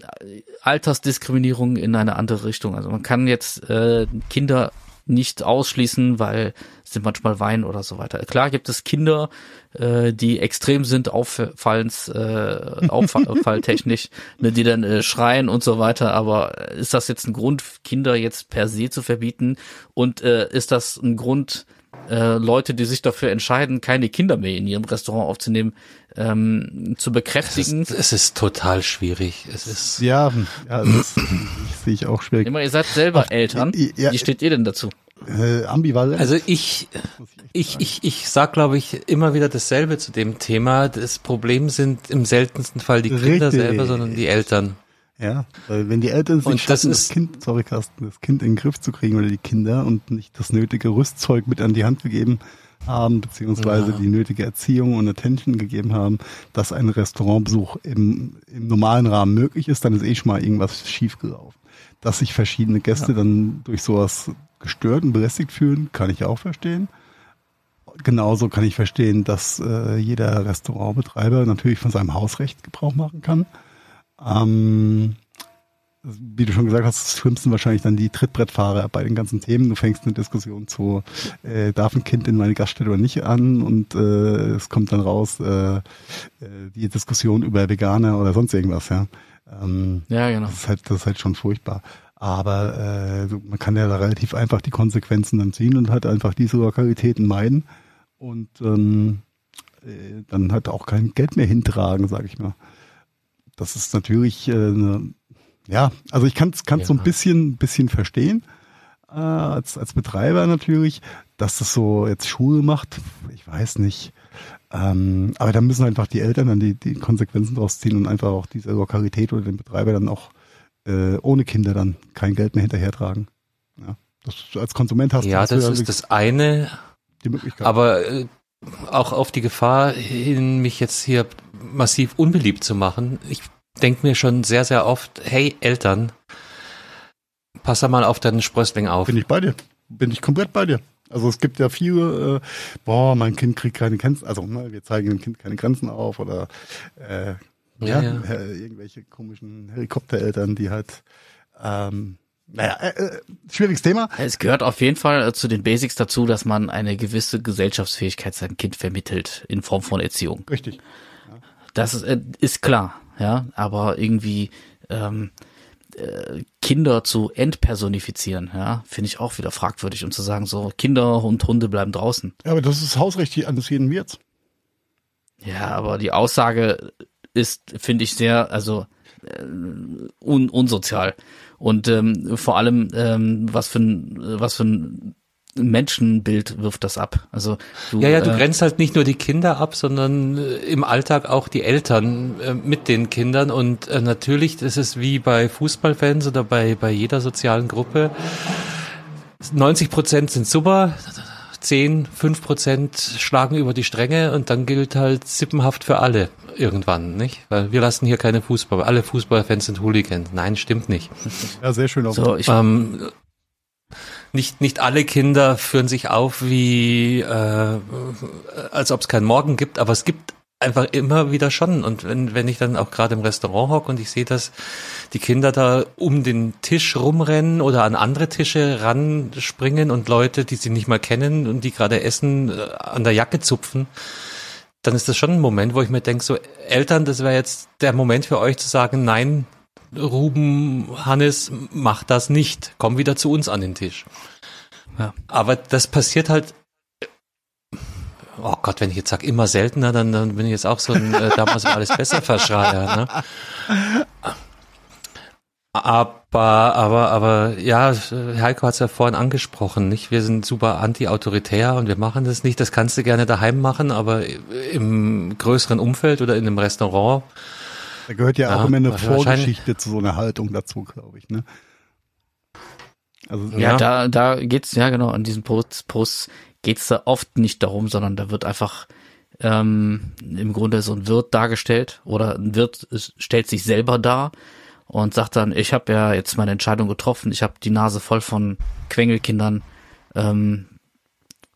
äh, Altersdiskriminierung in eine andere Richtung. Also man kann jetzt äh, Kinder nicht ausschließen, weil sie manchmal weinen oder so weiter. Klar gibt es Kinder, äh, die extrem sind, auffallens, äh, auffalltechnisch, ne, die dann äh, schreien und so weiter. Aber ist das jetzt ein Grund, Kinder jetzt per se zu verbieten? Und äh, ist das ein Grund, äh, Leute, die sich dafür entscheiden, keine Kinder mehr in ihrem Restaurant aufzunehmen, ähm, zu Es bekräftigen? ist, es ist total schwierig. Es ist, Ja, ja das sehe ich auch schwierig. Immer, ihr seid selber Eltern. ja, Wie steht ihr denn dazu? Äh, ambivalent. also ich, ich, ich, ich sag, glaube ich, immer wieder dasselbe zu dem Thema. Das Problem sind im seltensten Fall die Kinder Richtig. selber, sondern die Eltern. Ja, weil wenn die Eltern das schaffen, das, ist- Kind, sorry Carsten, das Kind in den Griff zu kriegen oder die Kinder und nicht das nötige Rüstzeug mit an die Hand gegeben haben, beziehungsweise Ja. die nötige Erziehung und Attention gegeben haben, dass ein Restaurantbesuch im, im normalen Rahmen möglich ist, dann ist eh schon mal irgendwas schiefgelaufen. Dass sich verschiedene Gäste dann durch sowas gestört und belästigt fühlen, kann ich auch verstehen. Genauso kann ich verstehen, dass äh, jeder Restaurantbetreiber natürlich von seinem Hausrecht Gebrauch machen kann. Ähm, wie du schon gesagt hast, das Schlimmsten wahrscheinlich dann die Trittbrettfahrer bei den ganzen Themen. Du fängst eine Diskussion zu, äh, darf ein Kind in meine Gaststätte oder nicht an und äh, es kommt dann raus äh, äh, die Diskussion über Veganer oder sonst irgendwas, ja. Ähm, Ja, genau. das ist halt, das ist halt schon furchtbar. Aber äh, man kann ja da relativ einfach die Konsequenzen dann ziehen und halt einfach diese Lokalitäten meiden und ähm, äh, dann halt auch kein Geld mehr hintragen, sag ich mal. Das ist natürlich, äh, ne, ja, also ich kann es kann's so ein Ja. bisschen, bisschen verstehen äh, als, als Betreiber natürlich, dass das so jetzt Schule macht, ich weiß nicht. Ähm, aber da müssen einfach die Eltern dann die, die Konsequenzen draus ziehen und einfach auch diese Lokalität oder den Betreiber dann auch äh, ohne Kinder dann kein Geld mehr hinterhertragen. Ja, das, als Konsument hast, Ja, du das ist das eine. die Möglichkeit. Aber äh, auch auf die Gefahr hin, mich jetzt hier massiv unbeliebt zu machen. Ich denke mir schon sehr, sehr oft, hey Eltern, pass da mal auf deinen Sprössling auf. Bin ich bei dir. Bin ich komplett bei dir. Also es gibt ja viele, äh, boah, mein Kind kriegt keine Grenzen, also ne, wir zeigen dem Kind keine Grenzen auf oder äh, ja, Ja, ja. Äh, irgendwelche komischen Helikoptereltern, die halt ähm, naja, äh, äh, schwieriges Thema. Es gehört auf jeden Fall äh, zu den Basics dazu, dass man eine gewisse Gesellschaftsfähigkeit seinem Kind vermittelt in Form von Erziehung. Richtig. Das ist, äh, ist klar, ja, aber irgendwie ähm, äh, Kinder zu entpersonifizieren, ja, finde ich auch wieder fragwürdig und zu sagen, so Kinder und Hunde bleiben draußen. Ja, aber das ist Hausrecht eines jeden Wirts. Ja, aber die Aussage ist, finde ich, sehr, also äh, un, unsozial. Und ähm, vor allem, ähm, was für ein, was für ein Menschenbild wirft das ab. Also du, ja, ja, du äh, grenzt halt nicht nur die Kinder ab, sondern äh, im Alltag auch die Eltern äh, mit den Kindern. Und äh, natürlich ist es wie bei Fußballfans oder bei bei jeder sozialen Gruppe. 90 Prozent sind super, 10, 5 Prozent schlagen über die Stränge und dann gilt halt sippenhaft für alle irgendwann, nicht? Weil wir lassen hier keine Fußball, alle Fußballfans sind Hooligans. Nein, stimmt nicht. Ja, sehr schön. Auch. So, ich, ähm, nicht, nicht alle Kinder führen sich auf wie, äh, als ob es keinen Morgen gibt, aber es gibt einfach immer wieder schon. Und wenn, wenn ich dann auch gerade im Restaurant hocke und ich sehe, dass die Kinder da um den Tisch rumrennen oder an andere Tische ranspringen und Leute, die sie nicht mal kennen und die gerade essen, äh, an der Jacke zupfen, dann ist das schon ein Moment, wo ich mir denke, so Eltern, das wäre jetzt der Moment für euch zu sagen, nein, Ruben, Hannes, mach das nicht. Komm wieder zu uns an den Tisch. Ja. Aber das passiert halt oh Gott, wenn ich jetzt sage immer seltener, dann, dann bin ich jetzt auch so ein äh, damals war alles besser Verschreier. Ne? Aber, aber, aber ja, Heiko hat es ja vorhin angesprochen, nicht? Wir sind super anti-autoritär und wir machen das nicht. Das kannst du gerne daheim machen, aber im größeren Umfeld oder in einem Restaurant da gehört ja, ja auch immer eine Vorgeschichte zu so einer Haltung dazu, glaube ich. Ne? Also, ja, ja, da, da geht's ja genau an diesen Posts, Posts geht's da oft nicht darum, sondern da wird einfach ähm, im Grunde so ein Wirt dargestellt oder ein Wirt stellt sich selber dar und sagt dann, ich habe ja jetzt meine Entscheidung getroffen, ich habe die Nase voll von Quengelkindern. Ähm,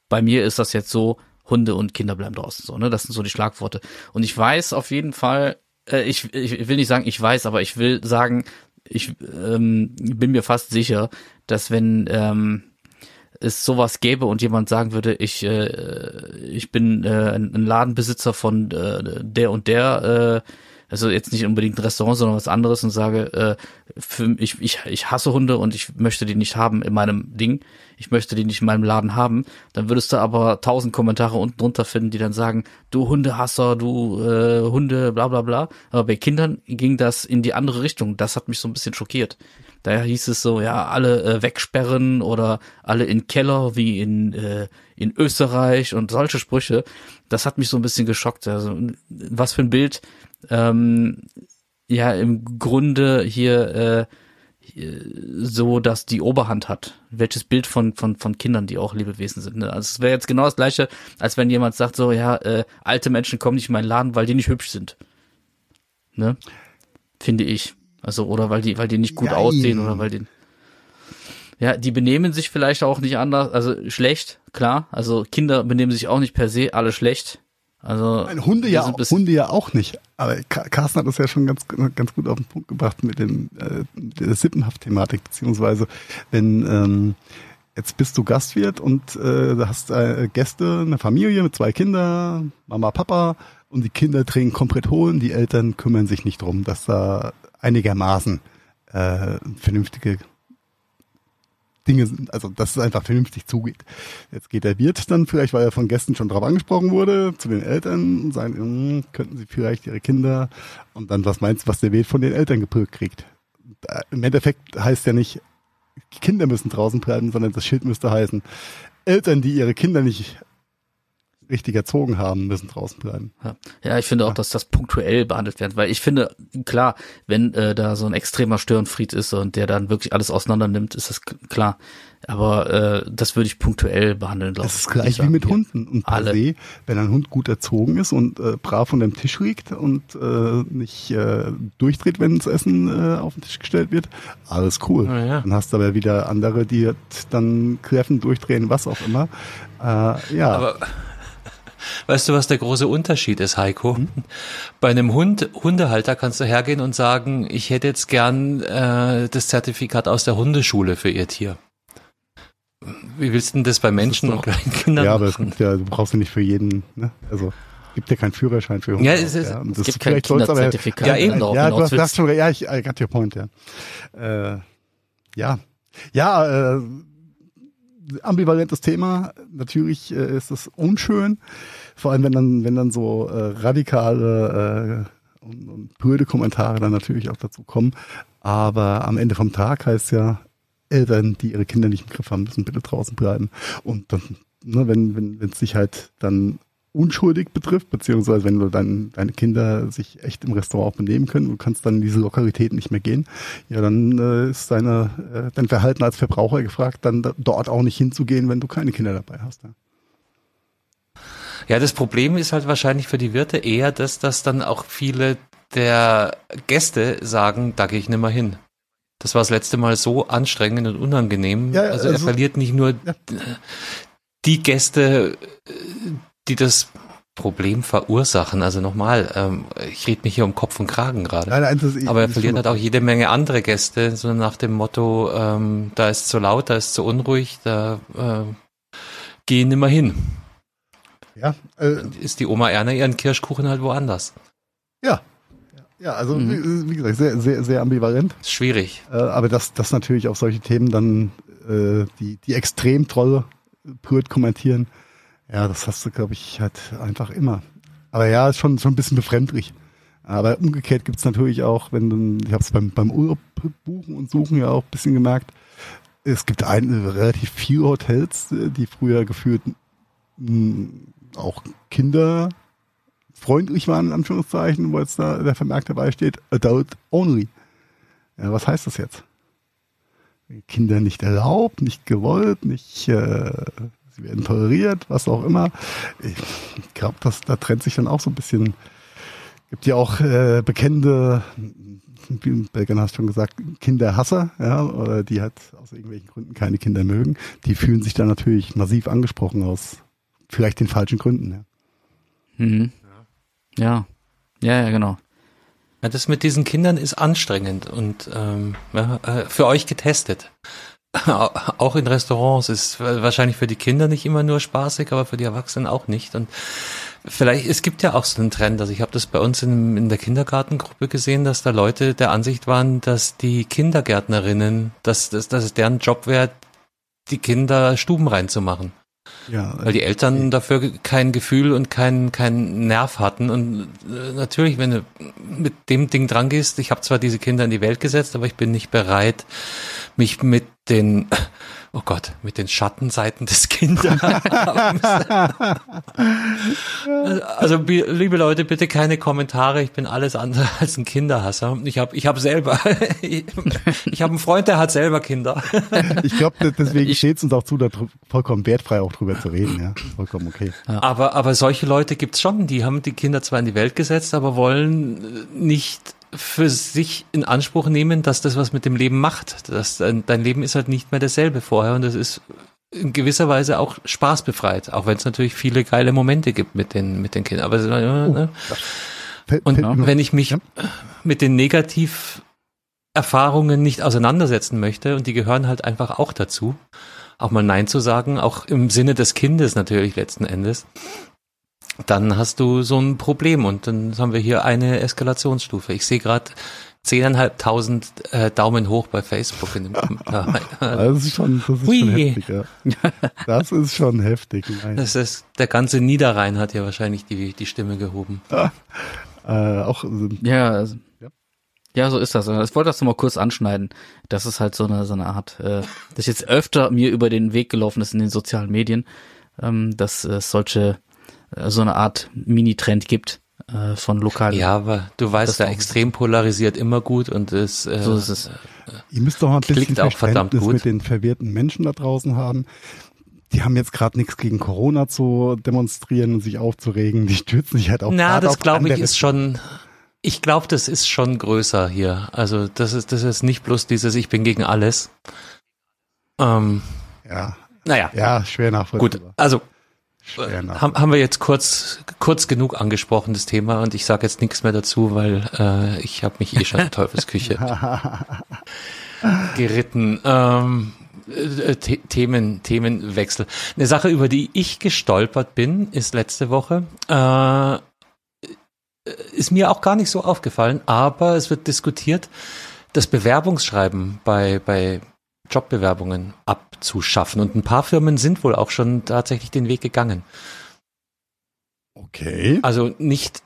bei mir ist das jetzt so, Hunde und Kinder bleiben draußen so, ne? Das sind so die Schlagworte. Und ich weiß auf jeden Fall, äh, ich, ich will nicht sagen, ich weiß, aber ich will sagen, ich ähm, bin mir fast sicher, dass wenn ähm, es sowas gäbe und jemand sagen würde, ich äh, ich bin äh, ein Ladenbesitzer von äh, der und der äh, also jetzt nicht unbedingt ein Restaurant, sondern was anderes und sage, äh, für, ich, ich, ich hasse Hunde und ich möchte die nicht haben in meinem Ding, ich möchte die nicht in meinem Laden haben, dann würdest du aber tausend Kommentare unten drunter finden, die dann sagen, du Hundehasser, du äh, Hunde, bla bla bla. Aber bei Kindern ging das in die andere Richtung. Das hat mich so ein bisschen schockiert. Daher hieß es so, ja, alle äh, wegsperren oder alle in Keller wie in, äh, in Österreich und solche Sprüche. Das hat mich so ein bisschen geschockt. Also was für ein Bild ähm, ja im Grunde hier äh, so, dass die Oberhand hat. Welches Bild von von von Kindern, die auch Lebewesen sind. Ne? Also es wäre jetzt genau das gleiche, als wenn jemand sagt so, ja, äh, alte Menschen kommen nicht in meinen Laden, weil die nicht hübsch sind. Ne? Finde ich. Also oder weil die weil die nicht gut Nein. aussehen oder weil die ja, die benehmen sich vielleicht auch nicht anders, also schlecht, klar. Also Kinder benehmen sich auch nicht per se alle schlecht. Also Nein, Hunde ja auch, Hunde ja auch nicht. Aber Carsten hat das ja schon ganz ganz gut auf den Punkt gebracht mit dem äh, der Sippenhaft-Thematik beziehungsweise wenn ähm, jetzt bist du Gastwirt und äh, du hast äh, Gäste, eine Familie mit zwei Kindern, Mama, Papa und die Kinder trinken komplett holen, die Eltern kümmern sich nicht drum, dass da einigermaßen äh, vernünftige Dinge sind, also dass es einfach vernünftig zugeht. Jetzt geht der Wirt dann vielleicht, weil er von Gästen schon drauf angesprochen wurde, zu den Eltern und sagen, hm, könnten sie vielleicht ihre Kinder und dann was meinst du, was der Wirt von den Eltern geprägt kriegt? Im Endeffekt heißt ja nicht, Kinder müssen draußen bleiben, sondern das Schild müsste heißen, Eltern, die ihre Kinder nicht richtig erzogen haben, müssen draußen bleiben. Ja, ja ich finde auch, dass das punktuell behandelt wird, weil ich finde, klar, wenn äh, da so ein extremer Störenfried ist und der dann wirklich alles auseinander nimmt, ist das klar. Aber äh, das würde ich punktuell behandeln, glaube ich. Das ist gleich wie mit ja. Hunden. Und per Alle. se, wenn ein Hund gut erzogen ist und äh, brav unter dem Tisch liegt und äh, nicht äh, durchdreht, wenn das Essen äh, auf den Tisch gestellt wird, alles cool. Ja, ja. Dann hast du aber wieder andere, die dann kräfen, durchdrehen, was auch immer. Äh, ja. Aber Weißt du, was der große Unterschied ist, Heiko? Hm? Bei einem Hund, Hundehalter kannst du hergehen und sagen, ich hätte jetzt gern äh, das Zertifikat aus der Hundeschule für ihr Tier. Wie willst du denn das bei Menschen das doch, und kleinen Kindern Ja, aber es gibt ja, du brauchst ja nicht für jeden, ne? Also gibt ja keinen Führerschein für Hunde. Ja, es, ist, ja, es gibt kein Kinderzertifikat. Ja, eben. Ja, genau, du hast, hast schon, ja, ich I got your point, ja. Äh, ja, ja, äh, ambivalentes Thema. Natürlich äh, ist es unschön, vor allem wenn dann, wenn dann so äh, radikale und, und blöde Kommentare dann natürlich auch dazu kommen. Aber am Ende vom Tag heißt ja, Eltern, die ihre Kinder nicht im Griff haben, müssen bitte draußen bleiben. Und dann, ne, wenn wenn wenn es sich halt dann unschuldig betrifft, beziehungsweise wenn du dann deine Kinder sich echt im Restaurant auch benehmen können und kannst dann in diese Lokalität nicht mehr gehen, ja, dann äh, ist deine, äh, dein Verhalten als Verbraucher gefragt, dann dort auch nicht hinzugehen, wenn du keine Kinder dabei hast. Ja. Ja, das Problem ist halt wahrscheinlich für die Wirte eher, dass das dann auch viele der Gäste sagen, da gehe ich nicht mehr hin. Das war das letzte Mal so anstrengend und unangenehm. Ja, also, also er verliert nicht nur ja. die Gäste, die das Problem verursachen. Also nochmal, ähm, ich rede mich hier um Kopf und Kragen gerade. Aber er verliert halt auch jede Menge andere Gäste, so nach dem Motto, ähm, da ist zu laut, da ist zu unruhig, da äh, gehen immer hin. Ja, äh, ist die Oma Erna ihren Kirschkuchen halt woanders. Ja. Ja, also mhm. wie, wie, gesagt, sehr, sehr, sehr ambivalent. Ist schwierig. Äh, aber dass das natürlich auf solche Themen dann äh, die, die extrem tolle Pürt kommentieren, ja, das hast du, glaube ich, halt einfach immer. Aber ja, ist schon, schon ein bisschen befremdlich. Aber umgekehrt gibt's natürlich auch, wenn du, ich habe es beim, beim Urlaub buchen und suchen ja auch ein bisschen gemerkt, es gibt ein, relativ viele Hotels, die früher geführt auch kinderfreundlich waren, in Anführungszeichen, wo jetzt da der Vermerk dabei steht, adult only. Ja, was heißt das jetzt? Kinder nicht erlaubt, nicht gewollt, nicht, äh, sie werden toleriert, was auch immer. Ich glaube, dass da trennt sich dann auch so ein bisschen. Gibt ja auch äh, bekennende, wie Belgern hast schon gesagt, Kinderhasser, ja, oder die halt aus irgendwelchen Gründen keine Kinder mögen. Die fühlen sich dann natürlich massiv angesprochen aus vielleicht den falschen Gründen. Ja. Mhm. Ja. ja, ja, genau. Ja, das mit diesen Kindern ist anstrengend und ähm, ja, äh, für euch getestet. auch in Restaurants ist wahrscheinlich für die Kinder nicht immer nur spaßig, aber für die Erwachsenen auch nicht. Und vielleicht, es gibt ja auch so einen Trend, also ich habe das bei uns in, in der Kindergartengruppe gesehen, dass da Leute der Ansicht waren, dass die Kindergärtnerinnen, dass, dass, dass es deren Job wäre, die Kinder Stuben reinzumachen. Ja, Weil die Eltern dafür kein Gefühl und kein, kein Nerv hatten. Und äh, natürlich, wenn du mit dem Ding dran gehst, ich habe zwar diese Kinder in die Welt gesetzt, aber ich bin nicht bereit, mich mit den oh Gott, mit den Schattenseiten des Kinderabends. also liebe Leute, bitte keine Kommentare. Ich bin alles andere als ein Kinderhasser. Ich habe ich hab selber, ich habe einen Freund, der hat selber Kinder. ich glaube, deswegen steht es uns auch zu, da vollkommen wertfrei auch drüber zu reden. Ja, vollkommen okay. Ja. Aber aber solche Leute gibt's schon. Die haben die Kinder zwar in die Welt gesetzt, aber wollen nicht für sich in Anspruch nehmen, dass das was mit dem Leben macht. Dass dein, dein Leben ist halt nicht mehr dasselbe vorher und das ist in gewisser Weise auch spaßbefreit, auch wenn es natürlich viele geile Momente gibt mit den mit den Kindern. Aber äh, ne? und wenn ich mich mit den Negativerfahrungen nicht auseinandersetzen möchte und die gehören halt einfach auch dazu, auch mal Nein zu sagen, auch im Sinne des Kindes natürlich letzten Endes, dann hast du so ein Problem und dann haben wir hier eine Eskalationsstufe. Ich sehe gerade zehneinhalbtausend äh, Daumen hoch bei Facebook in dem Kommentar. das ist schon, das ist schon heftig, ja. Das ist schon heftig. Nein. Das ist, der ganze Niederrhein hat ja wahrscheinlich die, die Stimme gehoben. Ah, äh, auch, ja, also, ja. Ja, so ist das. Ich wollte das nur mal kurz anschneiden. Das ist halt so eine, so eine Art, äh, das jetzt öfter mir über den Weg gelaufen ist in den sozialen Medien, ähm, dass äh, solche äh, so eine Art Mini-Trend gibt äh, von lokalen. Ja, aber du weißt, der extrem polarisiert immer gut und es, äh, so ist es. Ihr müsst doch mal ein bisschen auch verdammt gut. mit den verwirrten Menschen da draußen haben. Die haben jetzt gerade nichts gegen Corona zu demonstrieren und sich aufzuregen. Die stürzen sich halt auch. Na, das glaube ich ist schon. Ich glaube, das ist schon größer hier. Also das ist das ist nicht bloß dieses Ich bin gegen alles. Ähm, ja. Naja. Ja, schwer nachvollziehbar. Gut, also haben, haben wir jetzt kurz kurz genug angesprochen das Thema und ich sage jetzt nichts mehr dazu, weil äh, ich habe mich eh schon in Teufelsküche geritten. Ähm, äh, Themen Themenwechsel. Eine Sache, über die ich gestolpert bin, ist letzte Woche. Äh, ist mir auch gar nicht so aufgefallen, aber es wird diskutiert, das Bewerbungsschreiben bei bei Jobbewerbungen abzuschaffen. Und ein paar Firmen sind wohl auch schon tatsächlich den Weg gegangen. Okay. Also nicht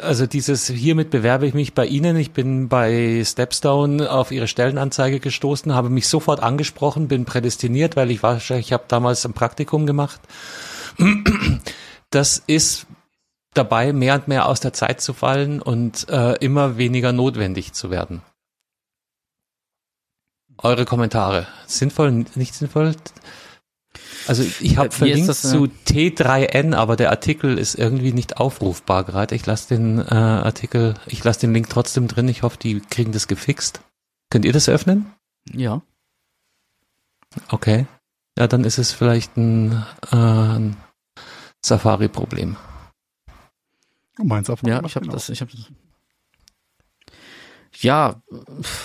also dieses hiermit bewerbe ich mich bei Ihnen. Ich bin bei Stepstone auf Ihre Stellenanzeige gestoßen, habe mich sofort angesprochen, bin prädestiniert, weil ich war, ich habe damals ein Praktikum gemacht. Das ist dabei, mehr und mehr aus der Zeit zu fallen und äh, immer weniger notwendig zu werden. Eure Kommentare. Sinnvoll, nicht sinnvoll? Also ich habe verlinkt das, zu T3N, aber der Artikel ist irgendwie nicht aufrufbar gerade. Ich lasse den äh, Artikel, ich lasse den Link trotzdem drin. Ich hoffe, die kriegen das gefixt. Könnt ihr das öffnen? Ja. Okay. Ja, dann ist es vielleicht ein, äh, ein Safari-Problem. Meins auf Ja, ich habe das, ich habe das. Ja,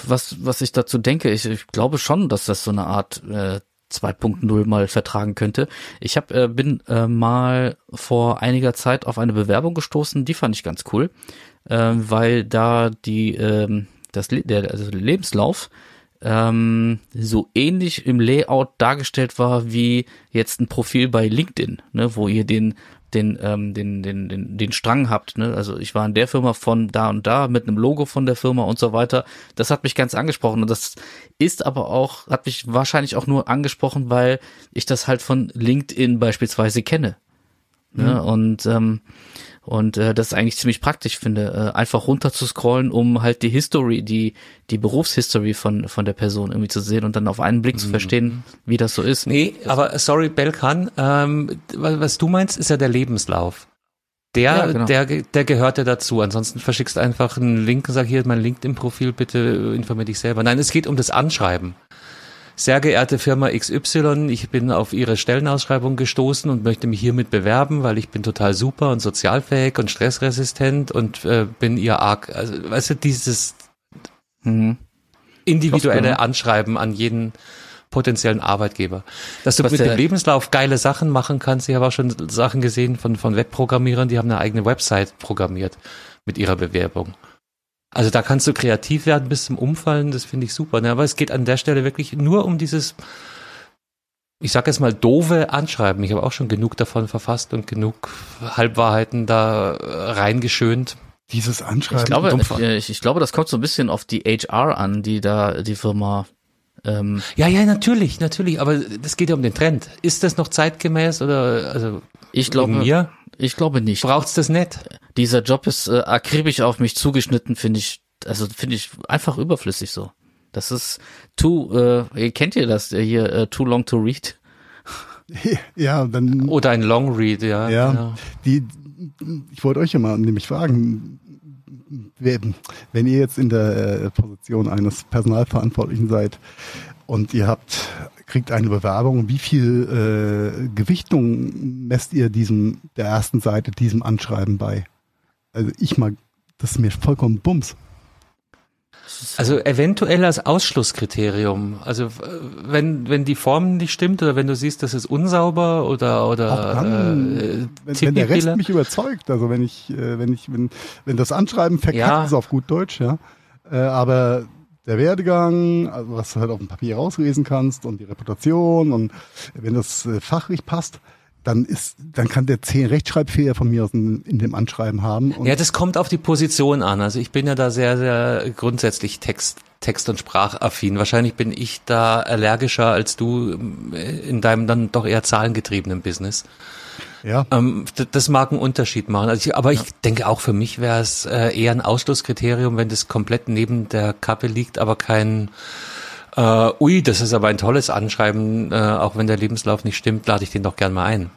was was ich dazu denke, ich, ich glaube schon, dass das so eine Art äh, 2.0 mal vertragen könnte. Ich hab, äh, bin äh, mal vor einiger Zeit auf eine Bewerbung gestoßen, die fand ich ganz cool, äh, weil da die ähm, das der also Lebenslauf ähm, so ähnlich im Layout dargestellt war wie jetzt ein Profil bei LinkedIn, ne, wo ihr den den, ähm, den, den, den, den Strang habt. Ne? Also ich war in der Firma von da und da mit einem Logo von der Firma und so weiter. Das hat mich ganz angesprochen und das ist aber auch, hat mich wahrscheinlich auch nur angesprochen, weil ich das halt von LinkedIn beispielsweise kenne. Ne? Mhm. Und ähm, und äh, das ist eigentlich ziemlich praktisch finde, äh, einfach runter zu scrollen, um halt die History, die die Berufshistory von von der Person irgendwie zu sehen und dann auf einen Blick mhm. zu verstehen, wie das so ist. Nee, aber sorry, Belkan, ähm, was du meinst, ist ja der Lebenslauf. Der, ja, genau. der, der gehört ja dazu. Ansonsten verschickst einfach einen Link und sag hier mein LinkedIn-Profil, bitte informier dich selber. Nein, es geht um das Anschreiben sehr geehrte Firma XY, ich bin auf Ihre Stellenausschreibung gestoßen und möchte mich hiermit bewerben, weil ich bin total super und sozialfähig und stressresistent und äh, bin Ihr arg, also weißt du, dieses mhm. individuelle Anschreiben an jeden potenziellen Arbeitgeber. Dass du Was mit dem Lebenslauf geile Sachen machen kannst. Ich habe auch schon Sachen gesehen von, von Webprogrammierern, die haben eine eigene Website programmiert mit ihrer Bewerbung. Also da kannst du kreativ werden bis zum Umfallen, das finde ich super. Ne? Aber es geht an der Stelle wirklich nur um dieses, ich sag jetzt mal, doofe Anschreiben. Ich habe auch schon genug davon verfasst und genug Halbwahrheiten da reingeschönt. Dieses Anschreiben. Ich glaube, ich, ich, glaube, das kommt so ein bisschen auf die HR an, die da die Firma ähm ja, ja, natürlich, natürlich, aber das geht ja um den Trend. Ist das noch zeitgemäß oder also ich glaube mir? Ich glaube nicht. Braucht's das nicht? Dieser Job ist äh, akribisch auf mich zugeschnitten, finde ich, also finde ich einfach überflüssig so. Das ist too, äh, kennt ihr das hier, äh, too long to read? Ja, dann. Oder ein Long Read, ja. Ja. ja. Die, ich wollte euch ja mal nämlich fragen, wenn ihr jetzt in der äh, Position eines Personalverantwortlichen seid und ihr habt kriegt eine Bewerbung. Wie viel äh, Gewichtung messt ihr diesem der ersten Seite, diesem Anschreiben bei? Also ich mag, das ist mir vollkommen Bums. Also eventuell als Ausschlusskriterium. Also wenn wenn die Form nicht stimmt oder wenn du siehst, das ist unsauber oder oder dann, äh, wenn, wenn der Rest mich überzeugt. Also wenn ich äh, wenn ich wenn wenn das Anschreiben verkackt ja. ist auf gut Deutsch, ja. Äh, aber der Werdegang, also was du halt auf dem Papier rauslesen kannst und die Reputation und wenn das äh, fachlich passt, dann ist, dann kann der zehn Rechtschreibfehler von mir in dem Anschreiben haben. ja, das kommt auf die Position an. Also ich bin ja da sehr, sehr grundsätzlich Text, Text- und Sprachaffin. Wahrscheinlich bin ich da allergischer als du äh, in deinem dann doch eher zahlengetriebenen Business. Ja. Ähm, das mag einen Unterschied machen. Also ich, aber ich denke auch für mich wäre es äh, eher ein Ausschlusskriterium, wenn das komplett neben der Kappe liegt, aber kein äh, ui, das ist aber ein tolles Anschreiben, äh, auch wenn der Lebenslauf nicht stimmt, lade ich den doch gern mal ein.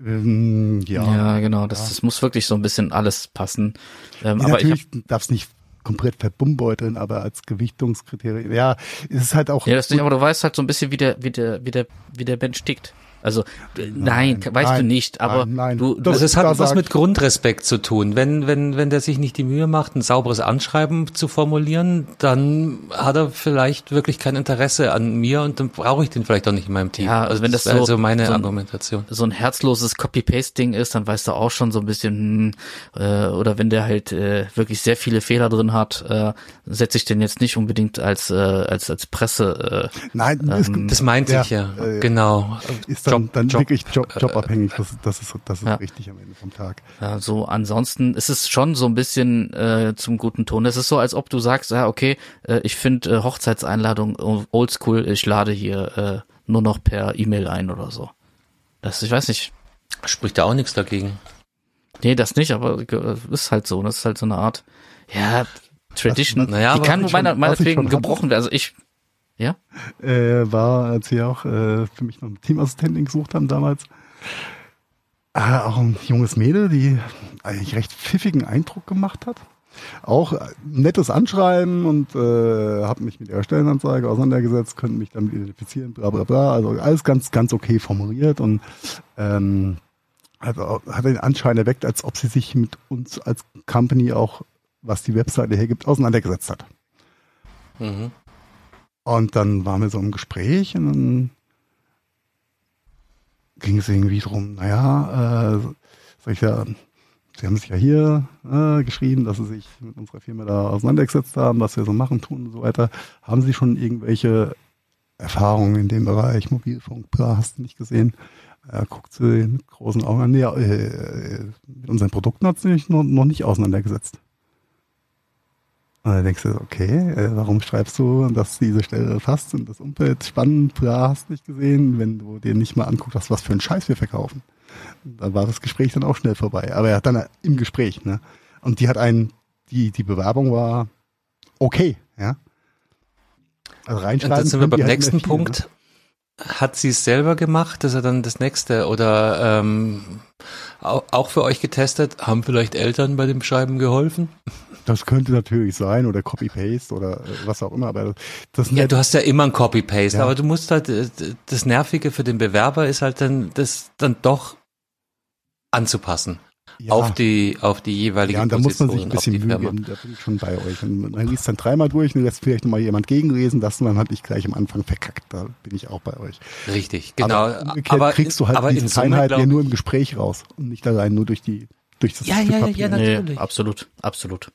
Ähm, ja. ja, genau. Das, ja. das muss wirklich so ein bisschen alles passen. Ähm, ja, aber natürlich darf es nicht komplett verbumbeuteln, aber als Gewichtungskriterium. Ja, es ist halt auch. Ja, das nicht, aber du weißt halt so ein bisschen, wie der, wie der, wie der, wie der Mensch tickt. Also nein, nein weißt nein, du nicht, aber nein, nein. du, also es hat was mit Grundrespekt zu tun. Wenn wenn wenn der sich nicht die Mühe macht, ein sauberes Anschreiben zu formulieren, dann hat er vielleicht wirklich kein Interesse an mir und dann brauche ich den vielleicht auch nicht in meinem Team. Ja, also wenn das, das so also meine so ein, Argumentation. So ein herzloses Copy-Paste-Ding ist, dann weißt du auch schon so ein bisschen hm, äh, oder wenn der halt äh, wirklich sehr viele Fehler drin hat, äh, setze ich den jetzt nicht unbedingt als äh, als als Presse. Äh, Nein, ähm, das meinte ja, ich ja, äh, genau. Ist dann, Job, dann Job, wirklich Job, äh, jobabhängig. Das, das ist, das ist Ja. richtig am Ende vom Tag. Ja, so ansonsten ist es schon so ein bisschen äh, zum guten Ton. Es ist so, als ob du sagst, ja, okay, äh, ich finde äh, Hochzeitseinladung oldschool, ich lade hier äh, nur noch per E-Mail ein oder so. Das, ich weiß nicht. Spricht da auch nichts dagegen. Nee, das nicht, aber äh, ist halt so. Das ist halt so eine Art, ja, Tradition. Was- Naja, die kann meiner, meinetwegen gebrochen werden. Also ich, ja, äh, war, als sie auch äh, für mich noch eine Teamassistentin gesucht haben damals. Äh, auch ein junges Mädel, die eigentlich recht pfiffigen Eindruck gemacht hat. Auch äh, nettes Anschreiben und äh, habe mich mit ihrer Stellenanzeige auseinandergesetzt, könnten mich damit identifizieren, bla bla bla. Also alles ganz, ganz okay formuliert und ähm, hat, hat den Anschein erweckt, als ob sie sich mit uns als Company auch, was die Webseite hergibt, auseinandergesetzt hat. Mhm. Und dann waren wir so im Gespräch und dann ging es irgendwie drum, naja, äh, sag ich ja, Sie haben sich ja hier äh, geschrieben, dass Sie sich mit unserer Firma da auseinandergesetzt haben, was wir so machen, tun und so weiter. Haben Sie schon irgendwelche Erfahrungen in dem Bereich Mobilfunk? Bla, hast du nicht gesehen? Er guckt sie mit großen Augen an. Nee, äh, mit unseren Produkten hat sie sich noch, noch nicht auseinandergesetzt. Und dann denkst du, okay, äh, warum schreibst du, dass diese Stelle passt und das Umfeld spannend, bla, hast nicht gesehen, wenn du dir nicht mal anguckst, was, was für einen Scheiß wir verkaufen. Dann war das Gespräch dann auch schnell vorbei. Aber er hat dann im Gespräch, ne? Und die hat einen, die, die Bewerbung war okay, ja. Also Und reinschreiben. dann sind wir beim halt nächsten viel, Punkt. Hat sie es selber gemacht? Das ist ja dann das nächste. Oder ähm, au- auch für euch getestet? Haben vielleicht Eltern bei dem Schreiben geholfen? Das könnte natürlich sein oder Copy-Paste oder äh, was auch immer, aber das Ja, du hast ja immer ein Copy-Paste, Ja. aber du musst halt, äh, das Nervige für den Bewerber ist halt dann, das dann doch anzupassen. Ja, Auf die, auf die jeweilige ja, und da muss man sich ein bisschen Mühe geben, da bin ich schon bei euch. Und man liest dann dreimal durch und lässt vielleicht nochmal jemand gegenlesen, das man hat nicht gleich am Anfang verkackt, da bin ich auch bei euch. Richtig, genau. Aber umgekehrt kriegst du halt aber diese Feinheit ja ich- nur im Gespräch raus und nicht allein nur durch die durch das Ja, Stück ja, ja, Papier. ja, nee, Natürlich. absolut, absolut.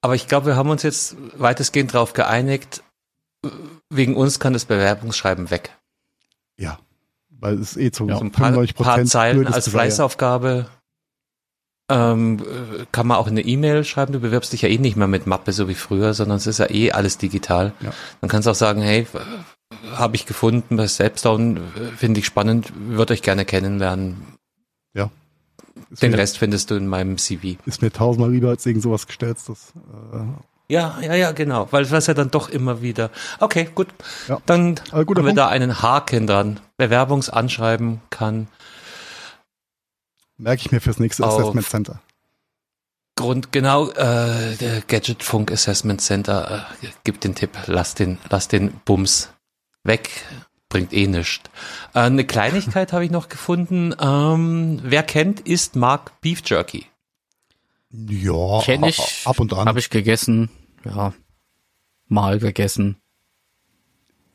Aber ich glaube, wir haben uns jetzt weitestgehend darauf geeinigt, wegen uns kann das Bewerbungsschreiben weg. Ja, weil es eh zu Ja, So ein paar, 95 paar Zeilen als Fleißaufgabe ähm, äh, kann man auch in eine E-Mail schreiben. Du bewirbst dich ja eh nicht mehr mit Mappe, so wie früher, sondern es ist ja eh alles digital. Ja. Dann kannst du auch sagen, hey, habe ich gefunden bei Selbstdown, finde ich spannend, würde euch gerne kennenlernen. Ist Den mir, Rest findest du in meinem CV. ist mir tausendmal lieber als irgend sowas gestelltes. Äh, Ja, ja, ja, genau, weil das ja dann doch immer wieder. Okay, gut. Ja. Dann guter haben wir Punkt. da einen Haken dran. Bewerbungsanschreiben kann merke ich mir fürs nächste Auf- Assessment Center. Grund, genau, äh, der Gadget Funk Assessment Center äh, gibt den Tipp, lass den, lass den Bums weg, bringt eh nichts. Äh, eine Kleinigkeit habe ich noch gefunden. Ähm, wer kennt, ist Mark Beef Jerky. Ja, Kenn ich, ab und an. Habe ich gegessen, ja, mal gegessen.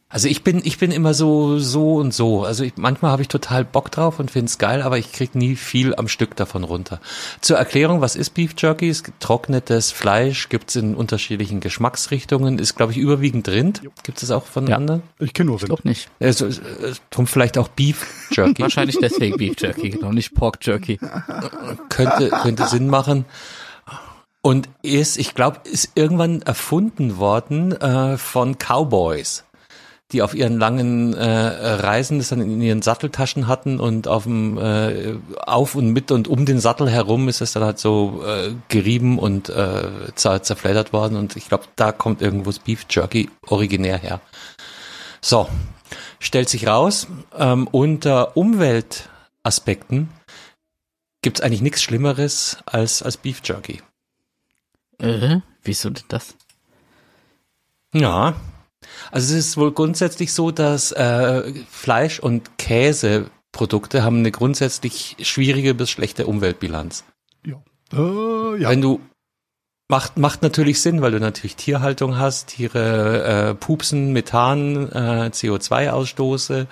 Also ich bin, ich bin immer so, so und so. Also ich, manchmal habe ich total Bock drauf und find's geil, aber ich krieg nie viel am Stück davon runter. Zur Erklärung, was ist Beef Jerky? Es gibt Getrocknetes Fleisch, gibt's in unterschiedlichen Geschmacksrichtungen, ist glaube ich überwiegend Rind. Gibt es auch von Ja. anderen? ich kenne nur Ich Rind. glaube nicht. Also, äh, drum vielleicht auch Beef Jerky. Wahrscheinlich deswegen Beef Jerky, genau, nicht Pork Jerky. könnte, könnte Sinn machen. Und ist, ich glaube, ist irgendwann erfunden worden äh, von Cowboys, die auf ihren langen äh, Reisen das dann in ihren Satteltaschen hatten und auf dem äh, auf und mit und um den Sattel herum ist es dann halt so äh, gerieben und äh, zer zerfleddert worden und ich glaube, da kommt irgendwo das Beef Jerky originär her. So, stellt sich raus, ähm, unter Umweltaspekten gibt's eigentlich nichts Schlimmeres als, als Beef Jerky. Äh, wieso denn das? Ja. Also es ist wohl grundsätzlich so, dass äh, Fleisch- und Käseprodukte haben eine grundsätzlich schwierige bis schlechte Umweltbilanz. Ja. Äh, ja. Wenn du macht macht natürlich Sinn, weil du natürlich Tierhaltung hast, Tiere äh, pupsen, Methan, äh, CO2-Ausstoße,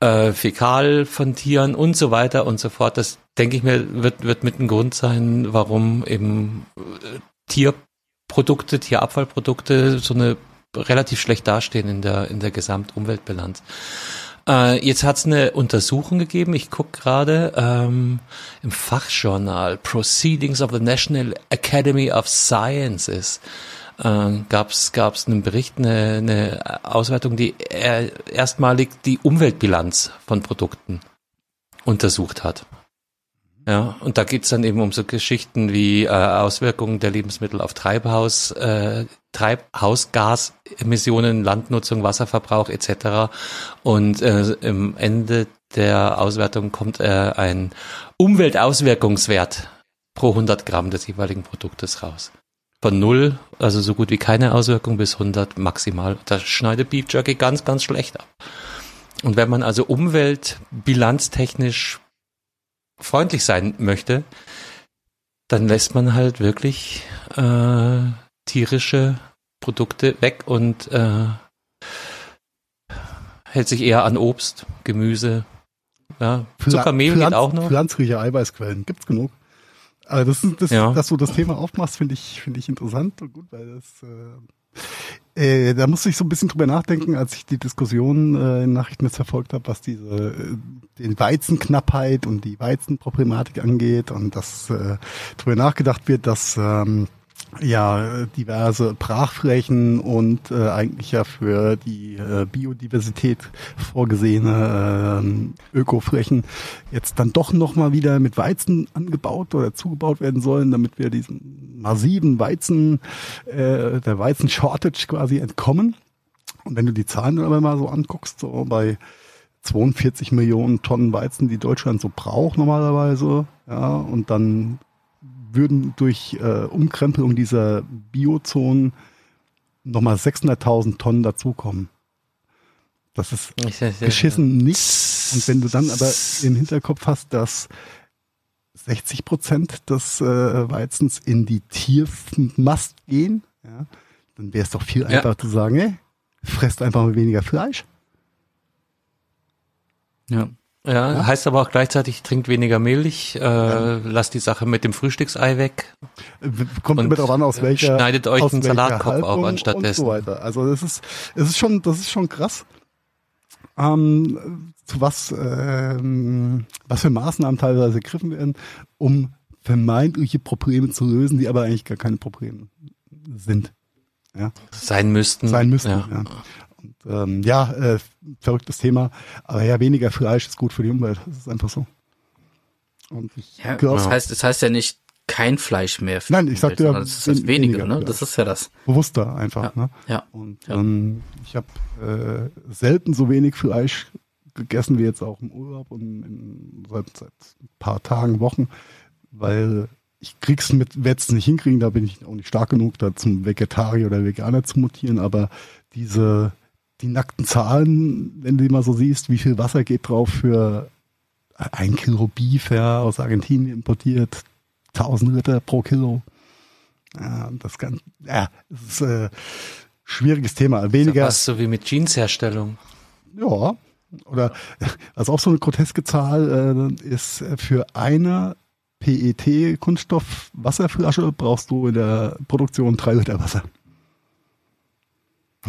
äh, Fäkal von Tieren und so weiter und so fort. Das denke ich mir wird wird mit ein Grund sein, warum eben äh, Tierprodukte, Tierabfallprodukte so eine relativ schlecht dastehen in der in der Gesamtumweltbilanz. Äh, jetzt hat es eine Untersuchung gegeben, ich gucke gerade ähm, im Fachjournal Proceedings of the National Academy of Sciences äh, gab es einen Bericht, eine, eine Auswertung, die er, erstmalig die Umweltbilanz von Produkten untersucht hat. Ja, und da geht's dann eben um so Geschichten wie äh, Auswirkungen der Lebensmittel auf Treibhaus, äh, Treibhausgasemissionen, Landnutzung, Wasserverbrauch etc. Und äh, im Ende der Auswertung kommt äh, ein Umweltauswirkungswert pro 100 Gramm des jeweiligen Produktes raus. Von null, also so gut wie keine Auswirkung, bis 100 maximal. Da schneidet Beef Jerky ganz, ganz schlecht ab. Und wenn man also umweltbilanztechnisch freundlich sein möchte, dann lässt man halt wirklich äh, tierische Produkte weg und äh, hält sich eher an Obst, Gemüse, ja, Zuckermehl Pflanz, geht auch noch. Pflanzliche Eiweißquellen gibt's genug. Also das, das, ja. dass du das Thema aufmachst, finde ich, finde ich interessant und gut, weil das äh, äh, da musste ich so ein bisschen drüber nachdenken, als ich die Diskussion äh, in Nachrichten jetzt verfolgt habe, was diese äh, den Weizenknappheit und die Weizenproblematik angeht und dass äh, drüber nachgedacht wird, dass ähm, ja diverse Brachflächen und äh, eigentlich ja für die äh, Biodiversität vorgesehene äh, Ökoflächen jetzt dann doch noch mal wieder mit Weizen angebaut oder zugebaut werden sollen, damit wir diesen massiven Weizen äh, der Weizen Shortage quasi entkommen. Und wenn du die Zahlen aber mal so anguckst, so bei 42 Millionen Tonnen Weizen, die Deutschland so braucht normalerweise, ja, und dann würden durch äh, Umkrempelung dieser Biozonen nochmal 600.000 Tonnen dazukommen. Das ist geschissen nichts. Und wenn du dann aber im Hinterkopf hast, dass 60 Prozent des äh, Weizens in die Tiermast gehen, ja, dann wäre es doch viel einfacher ja. zu sagen, ey, fresst einfach mal weniger Fleisch. Ja. Ja, ja, heißt aber auch gleichzeitig, trinkt weniger Milch, äh, ja. lasst die Sache mit dem Frühstücksei weg. Kommt immer darauf an, aus welcher Schneidet euch einen Salatkopf auf anstattdessen. Und so weiter. Also das ist, es ist schon, das ist schon krass. Ähm, zu was, ähm, was für Maßnahmen teilweise ergriffen werden, um vermeintliche Probleme zu lösen, die aber eigentlich gar keine Probleme sind. Ja. Sein müssten. Sein müssten, ja. ja ähm, ja, äh, verrücktes Thema. Aber ja, weniger Fleisch ist gut für die Umwelt. Das ist einfach so. Und ich ja, glaub, das heißt, das heißt ja nicht kein Fleisch mehr. Nein, ich sagte ja, das heißt weniger, weniger, ne? Das ist ja das. Bewusster einfach, ja, ne? Ja. Und ja. Ähm, ich habe äh, selten so wenig Fleisch gegessen wie jetzt auch im Urlaub und in, seit, seit ein paar Tagen, Wochen, weil ich krieg's mit, werde es nicht hinkriegen, da bin ich auch nicht stark genug, da zum Vegetarier oder Veganer zu mutieren, aber diese die nackten Zahlen, wenn du die mal so siehst, wie viel Wasser geht drauf für ein Kilo Beef ja, aus Argentinien importiert, 1000 Liter pro Kilo. Ja, das kann, ja, das ist äh, schwieriges Thema. Weniger. Das so wie mit Jeansherstellung. Ja, oder was auch so eine groteske Zahl äh, ist für eine PET Kunststoff Wasserflasche brauchst du in der Produktion drei Liter Wasser.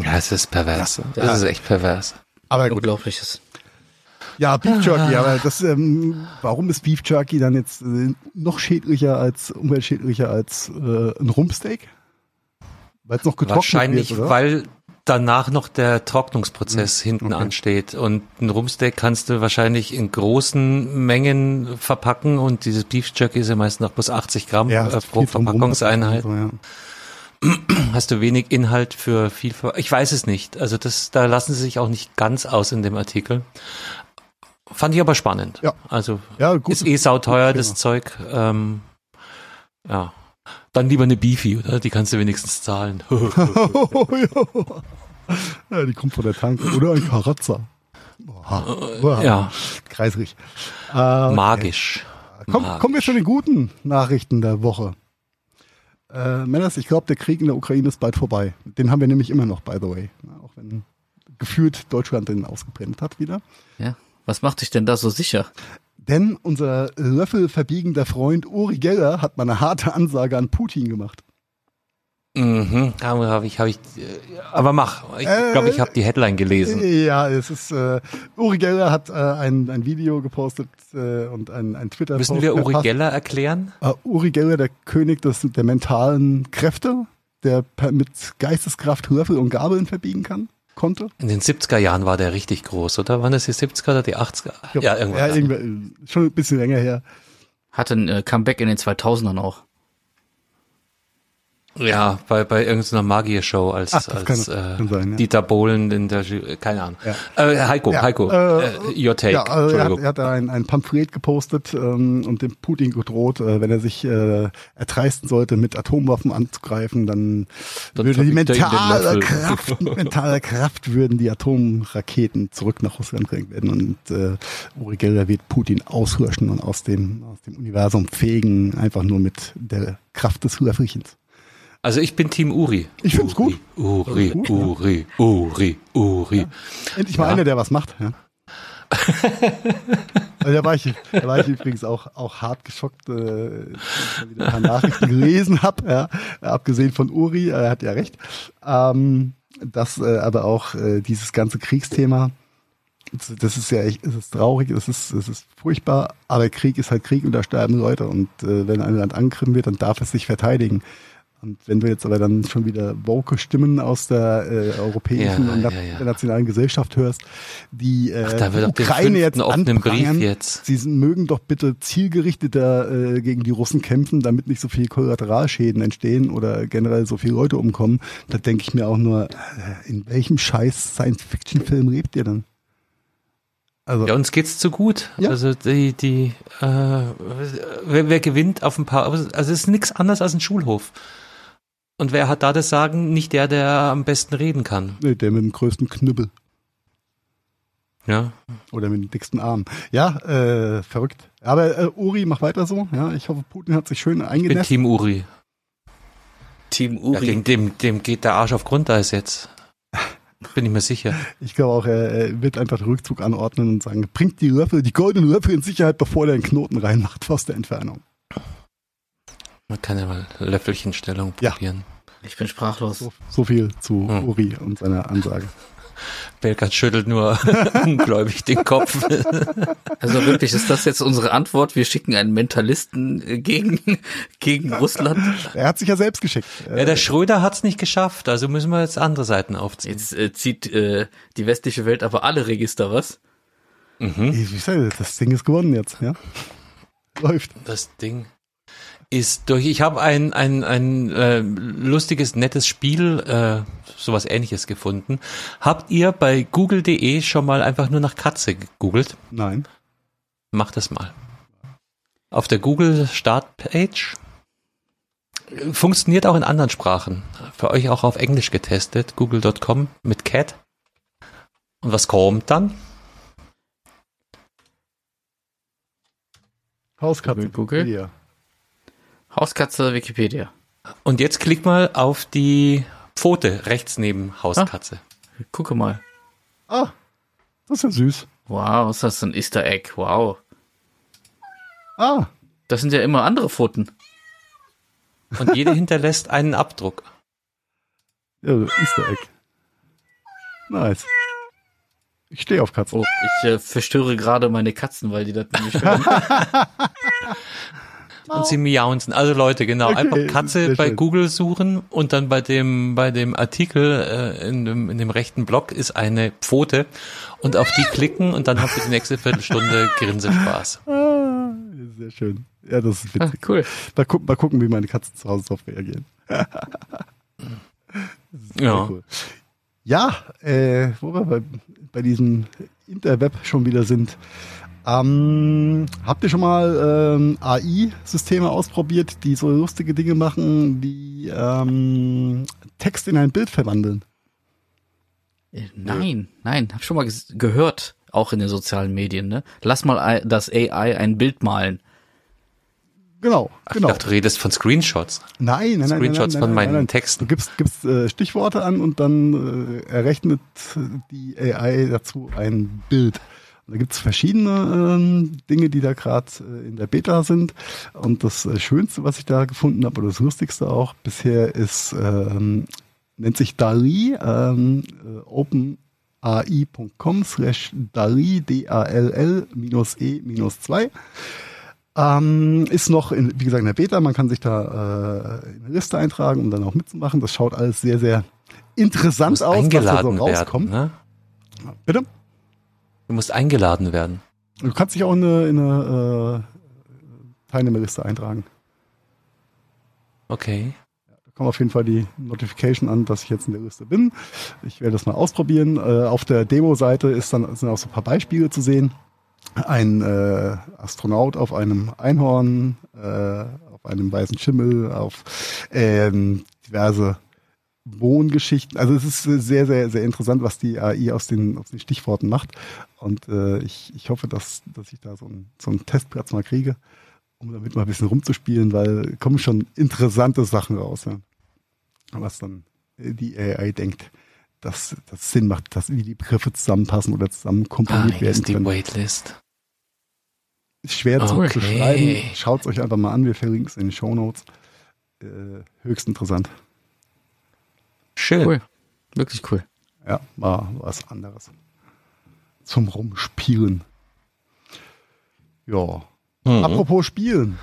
Ja, es ist pervers. Das ja. ist echt pervers. Aber gut. Unglaubliches. Ja, Beef Jerky, aber das, ähm, warum ist Beef Jerky dann jetzt äh, noch schädlicher als, umweltschädlicher als äh, ein Rumpsteak? Weil es noch getrocknet Wahrscheinlich, wird, oder? weil danach noch der Trocknungsprozess hm, hinten okay. ansteht. Und ein Rumpsteak kannst du wahrscheinlich in großen Mengen verpacken und dieses Beef Jerky ist ja meist noch bis 80 Gramm ja, äh, pro Verpackungseinheit. So, ja hast du wenig Inhalt für viel. Ich weiß es nicht. Also das, da lassen sie sich auch nicht ganz aus in dem Artikel. Fand ich aber spannend. Ja. Also ja, gut, ist eh sauteuer, das Zeug. Ähm, ja. Dann lieber eine Beefy, oder? Die kannst du wenigstens zahlen. ja, die kommt von der Tanke. Oder ein Karazza. Boah. Ja. Kreisrig. Äh, Magisch. Komm, Magisch. Kommen wir zu den guten Nachrichten der Woche. Äh, Männers, ich glaube, der Krieg in der Ukraine ist bald vorbei. Den haben wir nämlich immer noch, by the way. Auch wenn gefühlt Deutschland den ausgebrennt hat wieder. Ja. Was macht dich denn da so sicher? Denn unser löffelverbiegender Freund Uri Geller hat mal eine harte Ansage an Putin gemacht. Mhm, habe hab ich, habe ich, äh, aber mach. Ich glaube, ich habe die Headline gelesen. Ja, es ist, äh, Uri Geller hat äh, ein, ein Video gepostet äh, und ein, ein twitter Müssen wir Uri Geller erklären? Uh, Uri Geller, der König des, der mentalen Kräfte, der per, mit Geisteskraft Würfel und Gabeln verbiegen kann, konnte. In den 70er Jahren war der richtig groß, oder? Waren das die 70er oder die 80er? Glaub, ja, irgendwann. Ja, irgendwann, schon ein bisschen länger her. Hatte ein äh, Comeback in den 2000ern auch. Ja, bei, bei irgendeiner Magier-Show als, Ach, als äh, sein, ja. Dieter Bohlen in der, keine Ahnung. Ja. Äh, Heiko, ja, Heiko, äh, your take. Ja, also er, hat, er hat da ein, ein Pamphlet gepostet ähm, und dem Putin gedroht, äh, wenn er sich äh, erdreisten sollte, mit Atomwaffen anzugreifen, dann, dann würde die mentale Kraft, mentale Kraft würden die Atomraketen zurück nach Russland gelenkt werden und äh, Uri Geller wird Putin aushirschen und aus dem, aus dem Universum fegen, einfach nur mit der Kraft des Löffelchens. Also ich bin Team Uri. Ich finde es gut. Uri, Uri, ja. Uri, Uri. Ja. Endlich mal ja. einer, der was macht. Ja. also da war ich, da war ich übrigens auch, auch hart geschockt, äh, ich wieder ein paar Nachrichten gelesen habe, ja, abgesehen von Uri, er hat ja recht, ähm, dass äh, aber auch äh, dieses ganze Kriegsthema, das ist ja echt, es ist traurig, es ist, es ist furchtbar, aber Krieg ist halt Krieg und da sterben Leute und äh, wenn ein Land angegriffen wird, dann darf es sich verteidigen. Und wenn du jetzt aber dann schon wieder woke Stimmen aus der äh, europäischen ja, und ja, nationalen Gesellschaft hörst, die äh, Ach, Ukraine jetzt anprangern, jetzt. sie mögen doch bitte zielgerichteter äh, gegen die Russen kämpfen, damit nicht so viel Kollateralschäden entstehen oder generell so viele Leute umkommen, da denke ich mir auch nur, äh, in welchem scheiß Science-Fiction-Film lebt ihr dann? Also, ja, uns geht's zu gut. Ja. Also die, die, äh, wer, wer gewinnt auf ein paar, also es ist nichts anderes als ein Schulhof. Und wer hat da das Sagen? Nicht der, der am besten reden kann. Nee, der mit dem größten Knüppel. Ja. Oder mit dem dicksten Arm. Ja, äh, verrückt. Aber äh, Uri, mach weiter so. Ja, ich hoffe, Putin hat sich schön eingenässt. Mit Team Uri. Team Uri. Ja, gegen dem, dem geht der Arsch auf Grundeis jetzt. Bin ich mir sicher. Ich glaube auch, er wird einfach den Rückzug anordnen und sagen, bringt die Würfel, die goldenen Würfel in Sicherheit, bevor der einen Knoten reinmacht aus der Entfernung. Man kann ja mal Löffelchenstellung probieren. Ja. Ich bin sprachlos. So, so viel zu hm. Uri und seiner Ansage. Belkat schüttelt nur ungläubig den Kopf. Also wirklich, ist das jetzt unsere Antwort? Wir schicken einen Mentalisten äh, gegen, gegen Russland? Er hat sich ja selbst geschickt. Ja, der Schröder hat's nicht geschafft, also müssen wir jetzt andere Seiten aufziehen. Jetzt äh, zieht äh, die westliche Welt aber alle Register, was? Mhm. Ich, das Ding ist gewonnen jetzt, ja. Läuft. Das Ding ist durch, ich habe ein, ein, ein äh, lustiges, nettes Spiel, äh, sowas ähnliches gefunden. Habt ihr bei google.de schon mal einfach nur nach Katze gegoogelt? Nein. Macht das mal. Auf der Google Startpage funktioniert auch in anderen Sprachen. Für euch auch auf Englisch getestet, google.com mit Cat. Und was kommt dann? Hauskatze. Google. Ja. Hauskatze Wikipedia. Und jetzt klick mal auf die Pfote rechts neben Hauskatze. Ah, gucke mal. Ah, das ist ja süß. Wow, ist das ein Easter Egg? Wow. Ah. Das sind ja immer andere Pfoten. Und jede hinterlässt einen Abdruck. Ja, Easter Egg. Nice. Ich stehe auf Katzen. Oh, ich äh, verstöre gerade meine Katzen, weil die das nicht hören. Und sie miaunzen. Also Leute, genau, okay, einfach Katze bei schön. Google suchen und dann bei dem bei dem Artikel äh, in, dem, in dem rechten Block ist eine Pfote und auf die klicken und dann habt ihr die nächste Viertelstunde Grinsespaß. Ah, sehr schön. Ja, das ist witzig. Ah, cool. Mal, gu mal gucken, wie meine Katzen zu Hause darauf reagieren. ja. Cool. Ja, äh, wo wir bei, bei diesem Interweb schon wieder sind. Ähm, habt ihr schon mal ähm, AI-Systeme ausprobiert, die so lustige Dinge machen, wie ähm, Text in ein Bild verwandeln? Äh, nein, nein, hab schon mal gehört, auch in den sozialen Medien. Ne? Lass mal das AI ein Bild malen. Genau, Ach, genau. Ich dachte, du redest von Screenshots. Nein, nein, nein. Screenshots nein, nein, von meinen nein, Texten. Du gibst, gibst äh, Stichworte an und dann äh, errechnet die AI dazu ein Bild. Und da gibt's verschiedene ähm, Dinge, die da gerade äh, in der Beta sind. Und das äh, Schönste, was ich da gefunden habe, oder das Lustigste auch bisher, ist, ähm, nennt sich DALI, ähm, äh, openai.com slash DALI, D-A-L-L minus E minus 2. Ähm, ist noch, in, wie gesagt, in der Beta. Man kann sich da äh, in eine Liste eintragen, um dann auch mitzumachen. Das schaut alles sehr, sehr interessant aus, was da so rauskommt. Werden, ne? Bitte? Du musst eingeladen werden. Du kannst dich auch in eine, in eine äh, Teilnehmerliste eintragen. Okay. Da kommt auf jeden Fall die Notification an, dass ich jetzt in der Liste bin. Ich werde das mal ausprobieren. Äh, auf der Demo-Seite ist dann sind auch so ein paar Beispiele zu sehen ein äh, Astronaut auf einem Einhorn, äh, auf einem weißen Schimmel, auf ähm, diverse Wohngeschichten. Also es ist sehr, sehr, sehr interessant, was die AI aus den, aus den Stichworten macht. Und äh, ich, ich hoffe, dass, dass ich da so einen, so einen Testplatz mal kriege, um damit mal ein bisschen rumzuspielen, weil kommen schon interessante Sachen raus, ja. was dann die AI denkt dass das Sinn macht, dass wie die Begriffe zusammenpassen oder zusammen komponiert ah, werden können. die Waitlist. Ist schwer okay. zu schreiben. Schaut es euch einfach mal an. Wir verlinken es in den Show Notes. Äh, höchst interessant. Schön. Cool. Wirklich cool. Ja, war was anderes. Zum Rumspielen. Ja. Mhm. Apropos Spielen.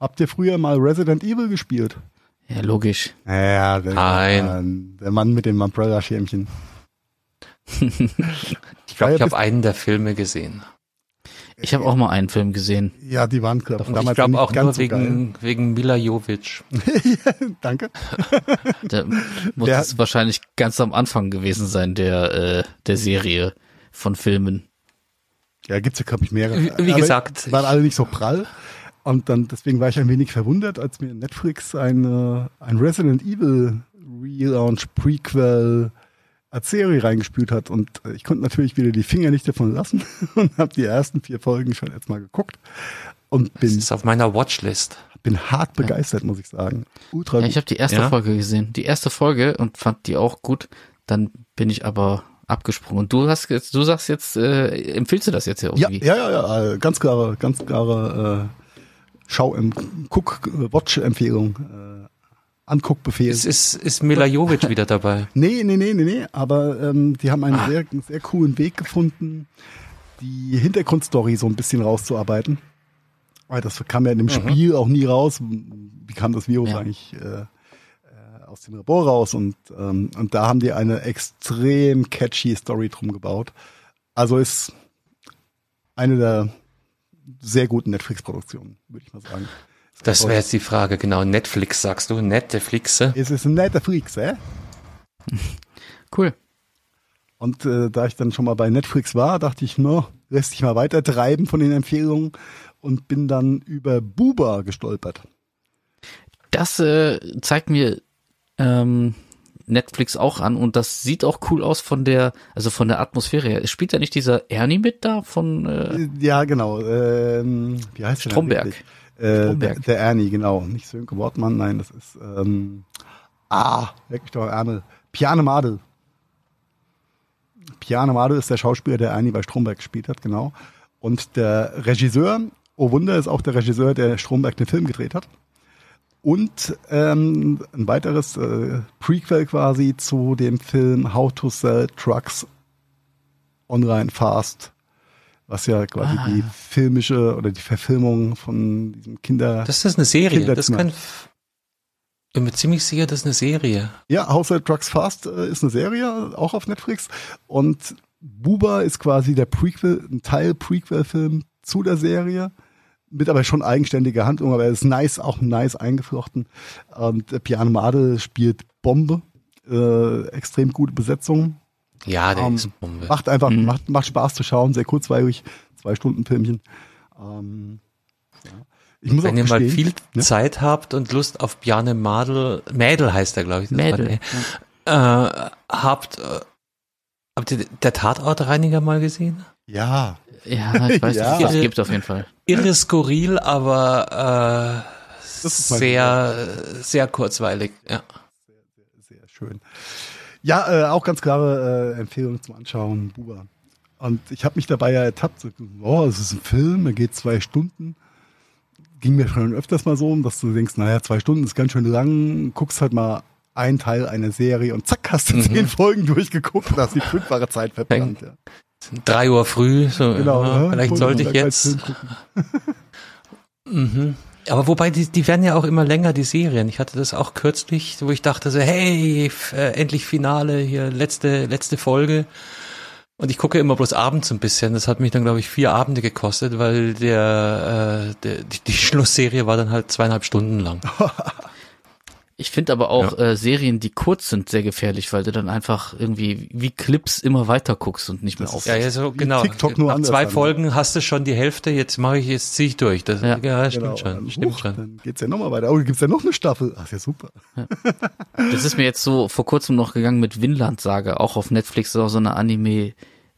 Habt ihr früher mal Resident Evil gespielt? Ja, logisch. Ja, der, Nein. der Mann mit dem Umbrella-Schirmchen. ich glaube, ich habe einen der Filme gesehen. Ich habe auch mal einen Film gesehen. Ja, die waren glaub, damals Ich glaube auch nur wegen, so wegen Mila Jovic. Danke. Der muss der, es wahrscheinlich ganz am Anfang gewesen sein, der, äh, der Serie von Filmen. Ja, gibt's ja, glaube ich, mehrere. Wie, wie gesagt. Waren alle nicht so prall. Und dann, deswegen war ich ein wenig verwundert, als mir Netflix ein, ein Resident Evil Relaunch Prequel als Serie reingespült hat. Und ich konnte natürlich wieder die Finger nicht davon lassen und habe die ersten vier Folgen schon jetzt mal geguckt. Und bin. Das ist auf meiner Watchlist. Bin hart begeistert, ja. muss ich sagen. Ultra. Ja, ich habe die erste ja? Folge gesehen. Die erste Folge und fand die auch gut. Dann bin ich aber abgesprungen. Und du hast jetzt, du sagst jetzt, äh, empfiehlst du das jetzt ja irgendwie? Ja, ja, ja, ja ganz klare, ganz klare äh, Schau im Guck Watch Empfehlung. Äh, Anguckbefehl. Ist, ist, ist Mila Jovic wieder dabei? Nee, nee, nee, nee, nee. Aber ähm, die haben einen ah. sehr, sehr coolen Weg gefunden, die Hintergrundstory so ein bisschen rauszuarbeiten. Weil das kam ja in dem mhm. Spiel auch nie raus. Wie kam das Virus ja. eigentlich äh, äh, aus dem Labor raus? Und, ähm, und da haben die eine extrem catchy Story drum gebaut. Also ist eine der sehr guten Netflix-Produktionen, würde ich mal sagen. Das wäre jetzt die Frage, genau. Netflix sagst du, Netflix. Es ist ein Netflix, äh? Cool. Und äh, da ich dann schon mal bei Netflix war, dachte ich, no, lässt sich mal weiter treiben von den Empfehlungen und bin dann über Buba gestolpert. Das äh, zeigt mir ähm, Netflix auch an und das sieht auch cool aus von der, also von der Atmosphäre her. Spielt da nicht dieser Ernie mit da von? Äh, ja, genau. Ähm, wie heißt Stromberg. Der, äh. Der, der, Ernie, genau. Nicht Sönke Wortmann, nein, das ist ähm, ah, wirklich doch Ärmel. Piane Madel. Piane Madel ist der Schauspieler, der Ernie bei Stromberg gespielt hat, genau. Und der Regisseur, oh Wunder, ist auch der Regisseur, der Stromberg den Film gedreht hat. Und ähm, ein weiteres äh, Prequel quasi zu dem Film How to Sell Trucks Online Fast, was ja quasi ah. die filmische oder die Verfilmung von diesem Kinder. Das ist eine Serie. Das kann. Ich bin mir ziemlich sicher, das ist eine Serie. Ja, Sell Trucks Fast äh, ist eine Serie, auch auf Netflix. Und Buba ist quasi der Prequel, ein Teil Prequel-Film zu der Serie mit aber schon eigenständige Handlung, aber er ist nice, auch nice eingeflochten. Und äh, Piano Madel spielt Bombe, äh, extrem gute Besetzung. Ja, der ähm, ist Bombe. Macht einfach, mhm. macht, macht Spaß zu schauen, sehr kurzweilig, zwei Stunden Filmchen. Ähm, ja. Ich muss Wenn ihr mal viel ne? Zeit habt und Lust auf Piane Madel, Mädel heißt er, glaube ich. Mädel. War, äh, habt, äh, habt ihr der Tatortreiniger mal gesehen? Ja. Ja, ich weiß ja. nicht, es gibt auf jeden Fall. Irre skurril, aber äh, sehr, sehr kurzweilig, ja. Sehr, sehr, sehr schön. Ja, äh, auch ganz klare äh, Empfehlung zum Anschauen, Buba. Und ich habe mich dabei ja ertappt, so, oh, es ist ein Film, er geht zwei Stunden. Ging mir schon öfters mal so, dass du denkst, naja, zwei Stunden ist ganz schön lang, guckst halt mal ein Teil einer Serie und zack, hast du Mhm. zehn Folgen durchgeguckt und hast die fünffache Zeit verplant. Ja. Drei Uhr früh, so, Genau, ja, ne? vielleicht sollte ich jetzt. Mhm. Aber wobei, die, die werden ja auch immer länger, die Serien. Ich hatte das auch kürzlich, wo ich dachte so, hey, äh, endlich Finale, hier letzte, letzte Folge. Und ich gucke immer bloß abends ein bisschen. Das hat mich dann, glaube ich, vier Abende gekostet, weil der, äh, der die, die Schlussserie war dann halt zweieinhalb Stunden lang. Ich finde aber auch äh, Serien, die kurz sind, sehr gefährlich, weil du dann einfach irgendwie wie Clips immer weiter guckst und nicht mehr Das auf. ist- Ja, ja, so Wie genau. TikTok nur Nach zwei dann, ne? Folgen hast du schon die Hälfte, jetzt mache ich, jetzt ziehe ich durch. Das, ja, Ja. stimmt Genau, schon, dann, stimmt huch, schon. Dann geht's ja nochmal weiter. Oh, gibt's ja noch eine Staffel. Ach, ist ja super. Das ist mir jetzt so vor kurzem noch gegangen mit Vinland Saga, auch auf Netflix, ist auch so eine Anime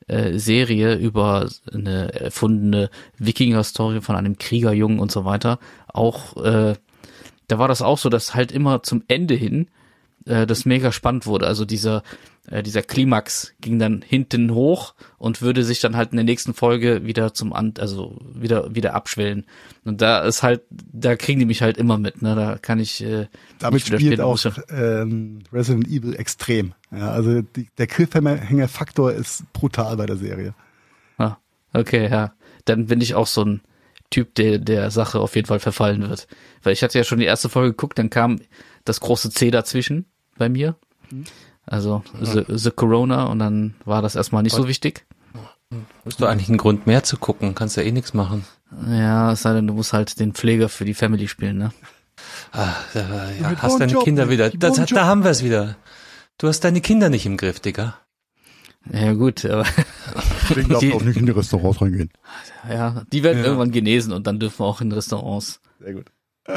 äh, Serie über eine erfundene Wikinger-Story von einem Kriegerjungen und so weiter. Auch äh, da war das auch so, dass halt immer zum Ende hin äh, das mega spannend wurde. Also dieser äh, dieser Klimax ging dann hinten hoch und würde sich dann halt in der nächsten Folge wieder zum An also wieder wieder abschwellen. Und da ist halt da kriegen die mich halt immer mit. Ne, da kann ich äh, Damit nicht spielt auch ähm, Resident Evil extrem. Ja, also die, der Cliffhanger-Faktor ist brutal bei der Serie. Ah, okay, ja. Dann bin ich auch so ein Typ, der der Sache auf jeden Fall verfallen wird. Weil ich hatte ja schon die erste Folge geguckt, dann kam das große C dazwischen bei mir. Also the, the Corona und dann war das erstmal nicht so wichtig. Hast du eigentlich einen Grund mehr zu gucken? Kannst ja eh nichts machen. Ja, es sei denn, du musst halt den Pfleger für die Family spielen, ne? Ah, da, ja, hast deine Bonjob, Kinder mit wieder. Das, Bonjob. da haben wir es wieder. Du hast deine Kinder nicht im Griff, Digga. Ja gut, aber Deswegen darf Die- auch nicht in die Restaurants reingehen. ja, die werden Ja. irgendwann genesen und dann dürfen wir auch in Restaurants. Sehr gut.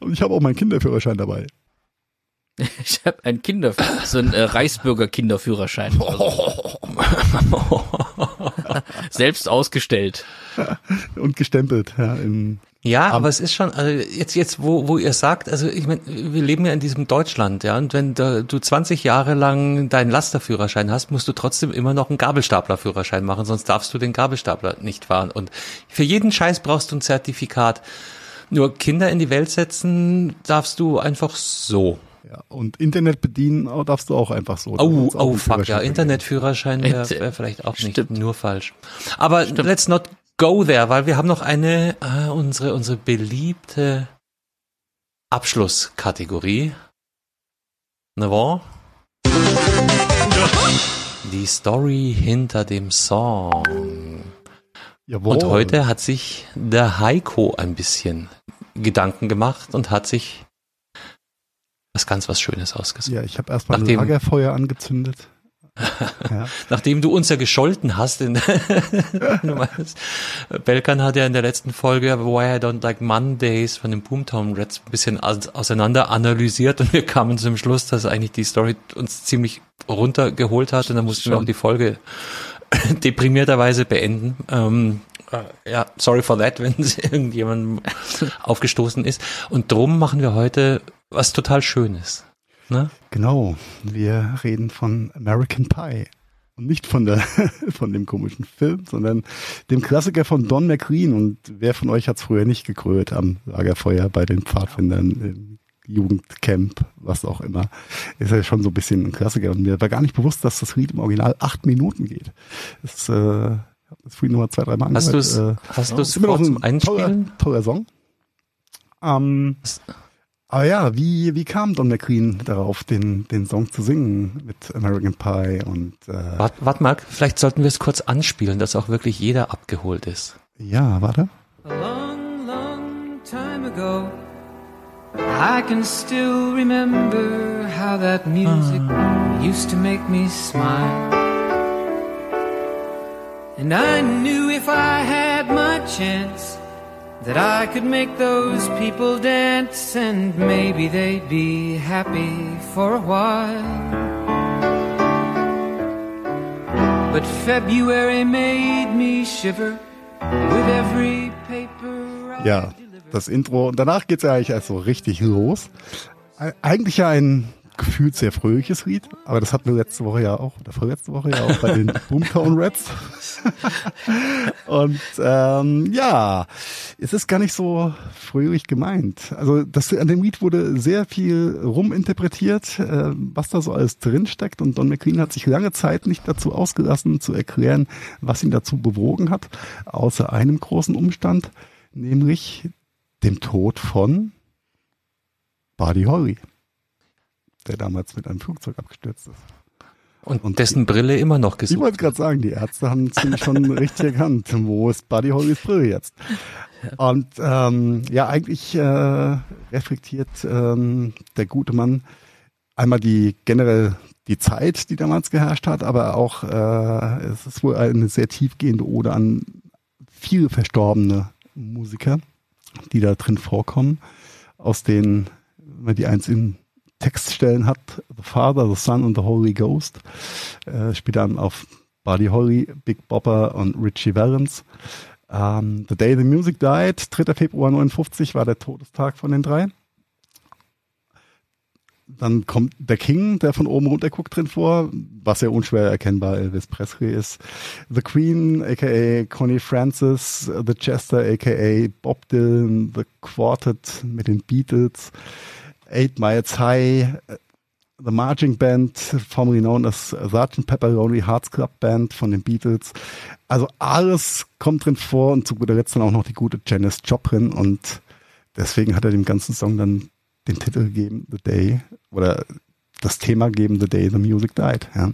Und ich habe auch meinen Kinderführerschein dabei. Ich habe einen Kinder, so einen äh, Reichsbürger-Kinderführerschein. Also, selbst ausgestellt. Und gestempelt. Ja, im, Ja, aber es ist schon, also jetzt, jetzt, wo, wo ihr sagt, also ich meine, wir leben ja in diesem Deutschland, ja, und wenn da, du 20 Jahre lang deinen Lasterführerschein hast, musst du trotzdem immer noch einen Gabelstaplerführerschein machen, sonst darfst du den Gabelstapler nicht fahren. Und für jeden Scheiß brauchst du ein Zertifikat. Nur Kinder in die Welt setzen darfst du einfach so. ja, und Internet bedienen darfst du auch einfach so. Oh, oh fuck, ja, Führerschein Internetführerschein wäre wär vielleicht auch nicht Stimmt. nur falsch. Aber let's not go there, weil wir haben noch eine, äh, unsere, unsere beliebte Abschlusskategorie. Ne wahr? Die Story hinter dem Song. Jawohl. Und heute hat sich der Heiko ein bisschen Gedanken gemacht und hat sich was ganz was Schönes ausgesucht. Ja, ich habe erstmal ein Nachdem- Lagerfeuer angezündet. Ja. Nachdem du uns ja gescholten hast, in, meinst, Belkan hat ja in der letzten Folge Why I Don't Like Mondays von den Boomtown Reds ein bisschen aus, auseinander analysiert und wir kamen zum Schluss, dass eigentlich die Story uns ziemlich runtergeholt hat und dann mussten wir auch die Folge deprimierterweise beenden. Ähm, äh, ja, sorry for that, wenn es irgendjemandem aufgestoßen ist. Und drum machen wir heute was total Schönes. Ne? Genau, wir reden von American Pie. Und nicht von der, von dem komischen Film, sondern dem Klassiker von Don McLean. Und wer von euch hat's früher nicht gekrölt am Lagerfeuer bei den Pfadfindern im Jugendcamp, was auch immer. Ist ja schon so ein bisschen ein Klassiker. Und mir war gar nicht bewusst, dass das Lied im Original acht Minuten geht. Das, äh, ich hab das vorhin nochmal zwei, drei Mal Hast du angehört. es Äh, hast du's immer noch vor zum ein toller, Einspielen? toller Song. Ähm, aber ja, wie, wie kam Don McLean darauf, den, den Song zu singen mit American Pie und äh, Warte wart mal, vielleicht sollten wir es kurz anspielen, dass auch wirklich jeder abgeholt ist. ja, warte. A long, long time ago, I can still remember how that music used to make me smile. And I knew if I had my chance that I could make those people dance and maybe they'd be happy for a while. But February made me shiver with every paper Ja, das Intro. Und danach geht's ja eigentlich erst so richtig los. Eigentlich ja ein gefühlt sehr fröhliches Lied, aber das hatten wir letzte Woche ja auch, oder vorletzte Woche ja auch bei den Boomtown Rats. Und ähm, ja, es ist gar nicht so fröhlich gemeint. Also das, an dem Lied wurde sehr viel ruminterpretiert, äh, was da so alles drinsteckt und Don McLean hat sich lange Zeit nicht dazu ausgelassen zu erklären, was ihn dazu bewogen hat, außer einem großen Umstand, nämlich dem Tod von Buddy Holly der damals mit einem Flugzeug abgestürzt ist. Und, und dessen Brille immer noch gesucht. Ich wollte gerade sagen, die Ärzte haben ziemlich schon richtig erkannt, wo ist Buddy Hollys Brille jetzt. Und ähm, ja, eigentlich äh, reflektiert ähm, der gute Mann einmal die generell die Zeit, die damals geherrscht hat, aber auch äh, es ist wohl eine sehr tiefgehende Ode an viele verstorbene Musiker, die da drin vorkommen, aus denen wenn die eins in Textstellen hat, The Father, The Son und The Holy Ghost. Äh, spielt dann auf Buddy Holly, Big Bopper und Richie Valens. Ähm, the Day the Music Died, 3. Februar 59 war der Todestag von den drei. Dann kommt der King, der von oben runter guckt drin vor, was ja unschwer erkennbar Elvis Presley ist. The Queen, aka Connie Francis, The Chester, aka Bob Dylan, The Quartet mit den Beatles, Eight Miles High, The Marching Band, formerly known as Sgt. Pepperoni Hearts Club Band von den Beatles. Also alles kommt drin vor und zu guter Letzt dann auch noch die gute Janis Joplin und deswegen hat er dem ganzen Song dann den Titel gegeben, The Day oder das Thema gegeben, The Day the Music Died. Ja.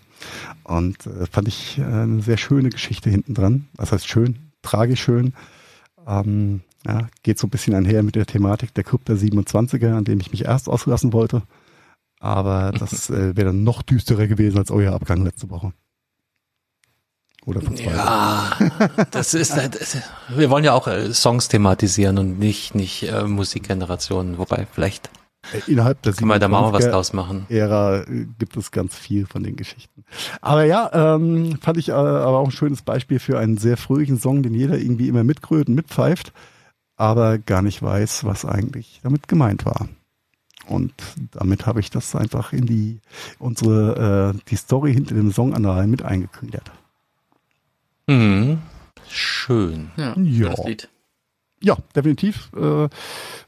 Und äh, fand ich äh, eine sehr schöne Geschichte hinten dran. Was heißt schön? Tragisch schön. Ähm, ja, geht so ein bisschen einher mit der Thematik der der 27er, an dem ich mich erst auslassen wollte. Aber das äh, wäre dann noch düsterer gewesen als euer Abgang letzte Woche. Oder vor zwei Ja, das ist, das, wir wollen ja auch äh, Songs thematisieren und nicht, nicht äh, Musikgenerationen, wobei vielleicht äh, Innerhalb der Kann man da mal was draus machen. Ära äh, gibt es ganz viel von den Geschichten. Aber ja, ähm, fand ich äh, aber auch ein schönes Beispiel für einen sehr fröhlichen Song, den jeder irgendwie immer mitgrölt und mitpfeift aber gar nicht weiß, was eigentlich damit gemeint war. Und damit habe ich das einfach in die unsere äh, die Story hinter dem Song Anal mit eingegliedert. Mhm. Schön. Ja, ja. ja definitiv äh,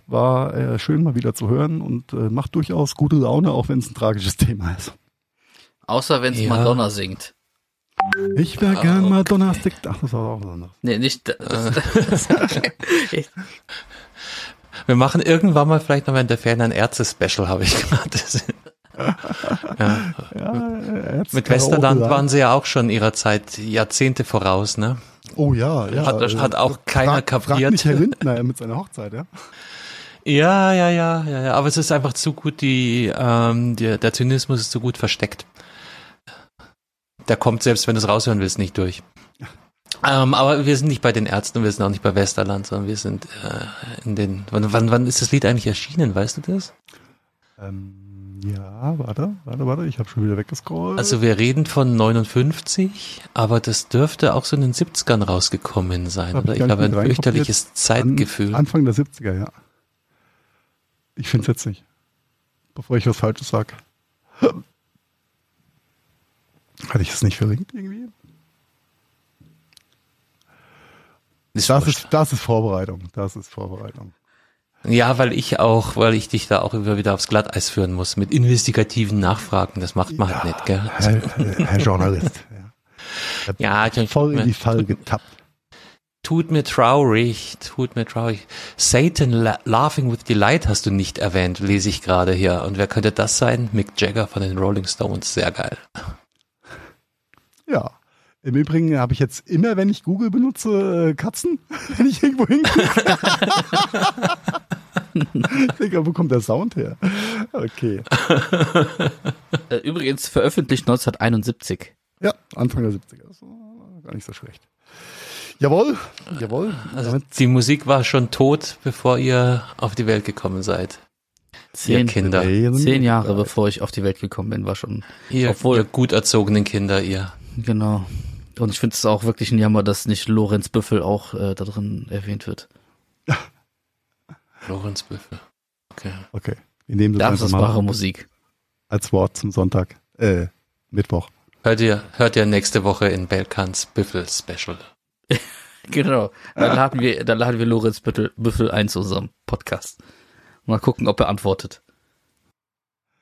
war äh, schön mal wieder zu hören und äh, macht durchaus gute Laune, auch wenn es ein tragisches Thema ist. Außer wenn es ja. Madonna singt. Ich wäre gern okay. Madonna Stick. Ach, das war auch was anderes. Nee, nicht. Wir machen irgendwann mal vielleicht noch in der Ferien ein Ärzte-Special, habe ich gerade. ja. ja Mit Westerland waren sie ja auch schon ihrer Zeit Jahrzehnte voraus, ne? Oh ja, ja. Hat, hat auch keiner frag, kapiert. Frag mich Herr Lindner mit seiner Hochzeit, ja? Ja, ja, ja, ja, ja. Aber es ist einfach zu gut, die, ähm, die, der Zynismus ist zu gut versteckt der kommt selbst, wenn du es raushören willst, nicht durch. Ähm, aber wir sind nicht bei den Ärzten, wir sind auch nicht bei Westerland, sondern wir sind äh, in den. Wann, wann, wann ist das Lied eigentlich erschienen? Weißt du das? Ähm, ja, warte, warte, warte, ich habe schon wieder weggescrollt. Also wir reden von 59, aber das dürfte auch so in den 70ern rausgekommen sein, oder? Ich glaube, ein fürchterliches Zeitgefühl. An, Anfang der 70er, ja. Ich finde es jetzt nicht. Bevor ich was Falsches sage. Hatte ich es nicht verlinkt irgendwie? Ist das, ist, das ist Vorbereitung. Das ist Vorbereitung. Ja, weil ich auch, weil ich dich da auch immer wieder aufs Glatteis führen muss mit investigativen Nachfragen. Das macht man ja, halt nicht, gell? Herr, Herr Journalist. ja, ja voll in die Fall getappt. Tut mir traurig, tut mir traurig. Satan la Laughing with Delight hast du nicht erwähnt, lese ich gerade hier. Und wer könnte das sein? Mick Jagger von den Rolling Stones. Sehr geil. Ja. Im Übrigen habe ich jetzt immer, wenn ich Google benutze, äh, Katzen, wenn ich irgendwo hingucke. ich denke, wo kommt der Sound her? Okay. Äh, übrigens veröffentlicht 1971. Ja, Anfang der 70er. Das war gar nicht so schlecht. Jawohl, jawohl. Also die Musik war schon tot, bevor ihr auf die Welt gekommen seid. Zehn Kinder. Zehn Jahre bevor ich auf die Welt gekommen bin, war schon. Ihr, obwohl, ihr gut erzogenen Kinder, ihr. Genau. Und ich finde es auch wirklich ein Jammer, dass nicht Lorenz Büffel auch äh, da drin erwähnt wird. Lorenz Büffel. Okay. Okay. In dem das ist wahre Musik. als Wort zum Sonntag, äh, Mittwoch. Hört ihr, hört ihr nächste Woche in Belkans Büffel Special. Genau. Dann laden wir, dann laden wir Lorenz Büffel, Büffel ein zu unserem Podcast. Mal gucken, ob er antwortet.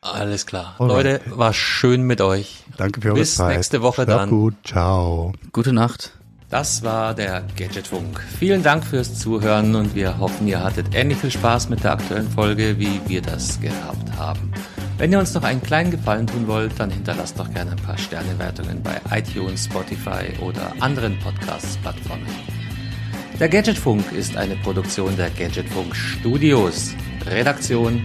Alles klar. Alright. Leute, war schön mit euch. Danke für eure Bis Zeit. nächste Woche Schlaf dann. gut. Ciao. Gute Nacht. Das war der Gadgetfunk. Vielen Dank fürs Zuhören und wir hoffen, ihr hattet ähnlich viel Spaß mit der aktuellen Folge, wie wir das gehabt haben. Wenn ihr uns noch einen kleinen Gefallen tun wollt, dann hinterlasst doch gerne ein paar Sternewertungen bei iTunes, Spotify oder anderen Podcast-Plattformen. Der Gadgetfunk ist eine Produktion der Gadgetfunk Studios. Redaktion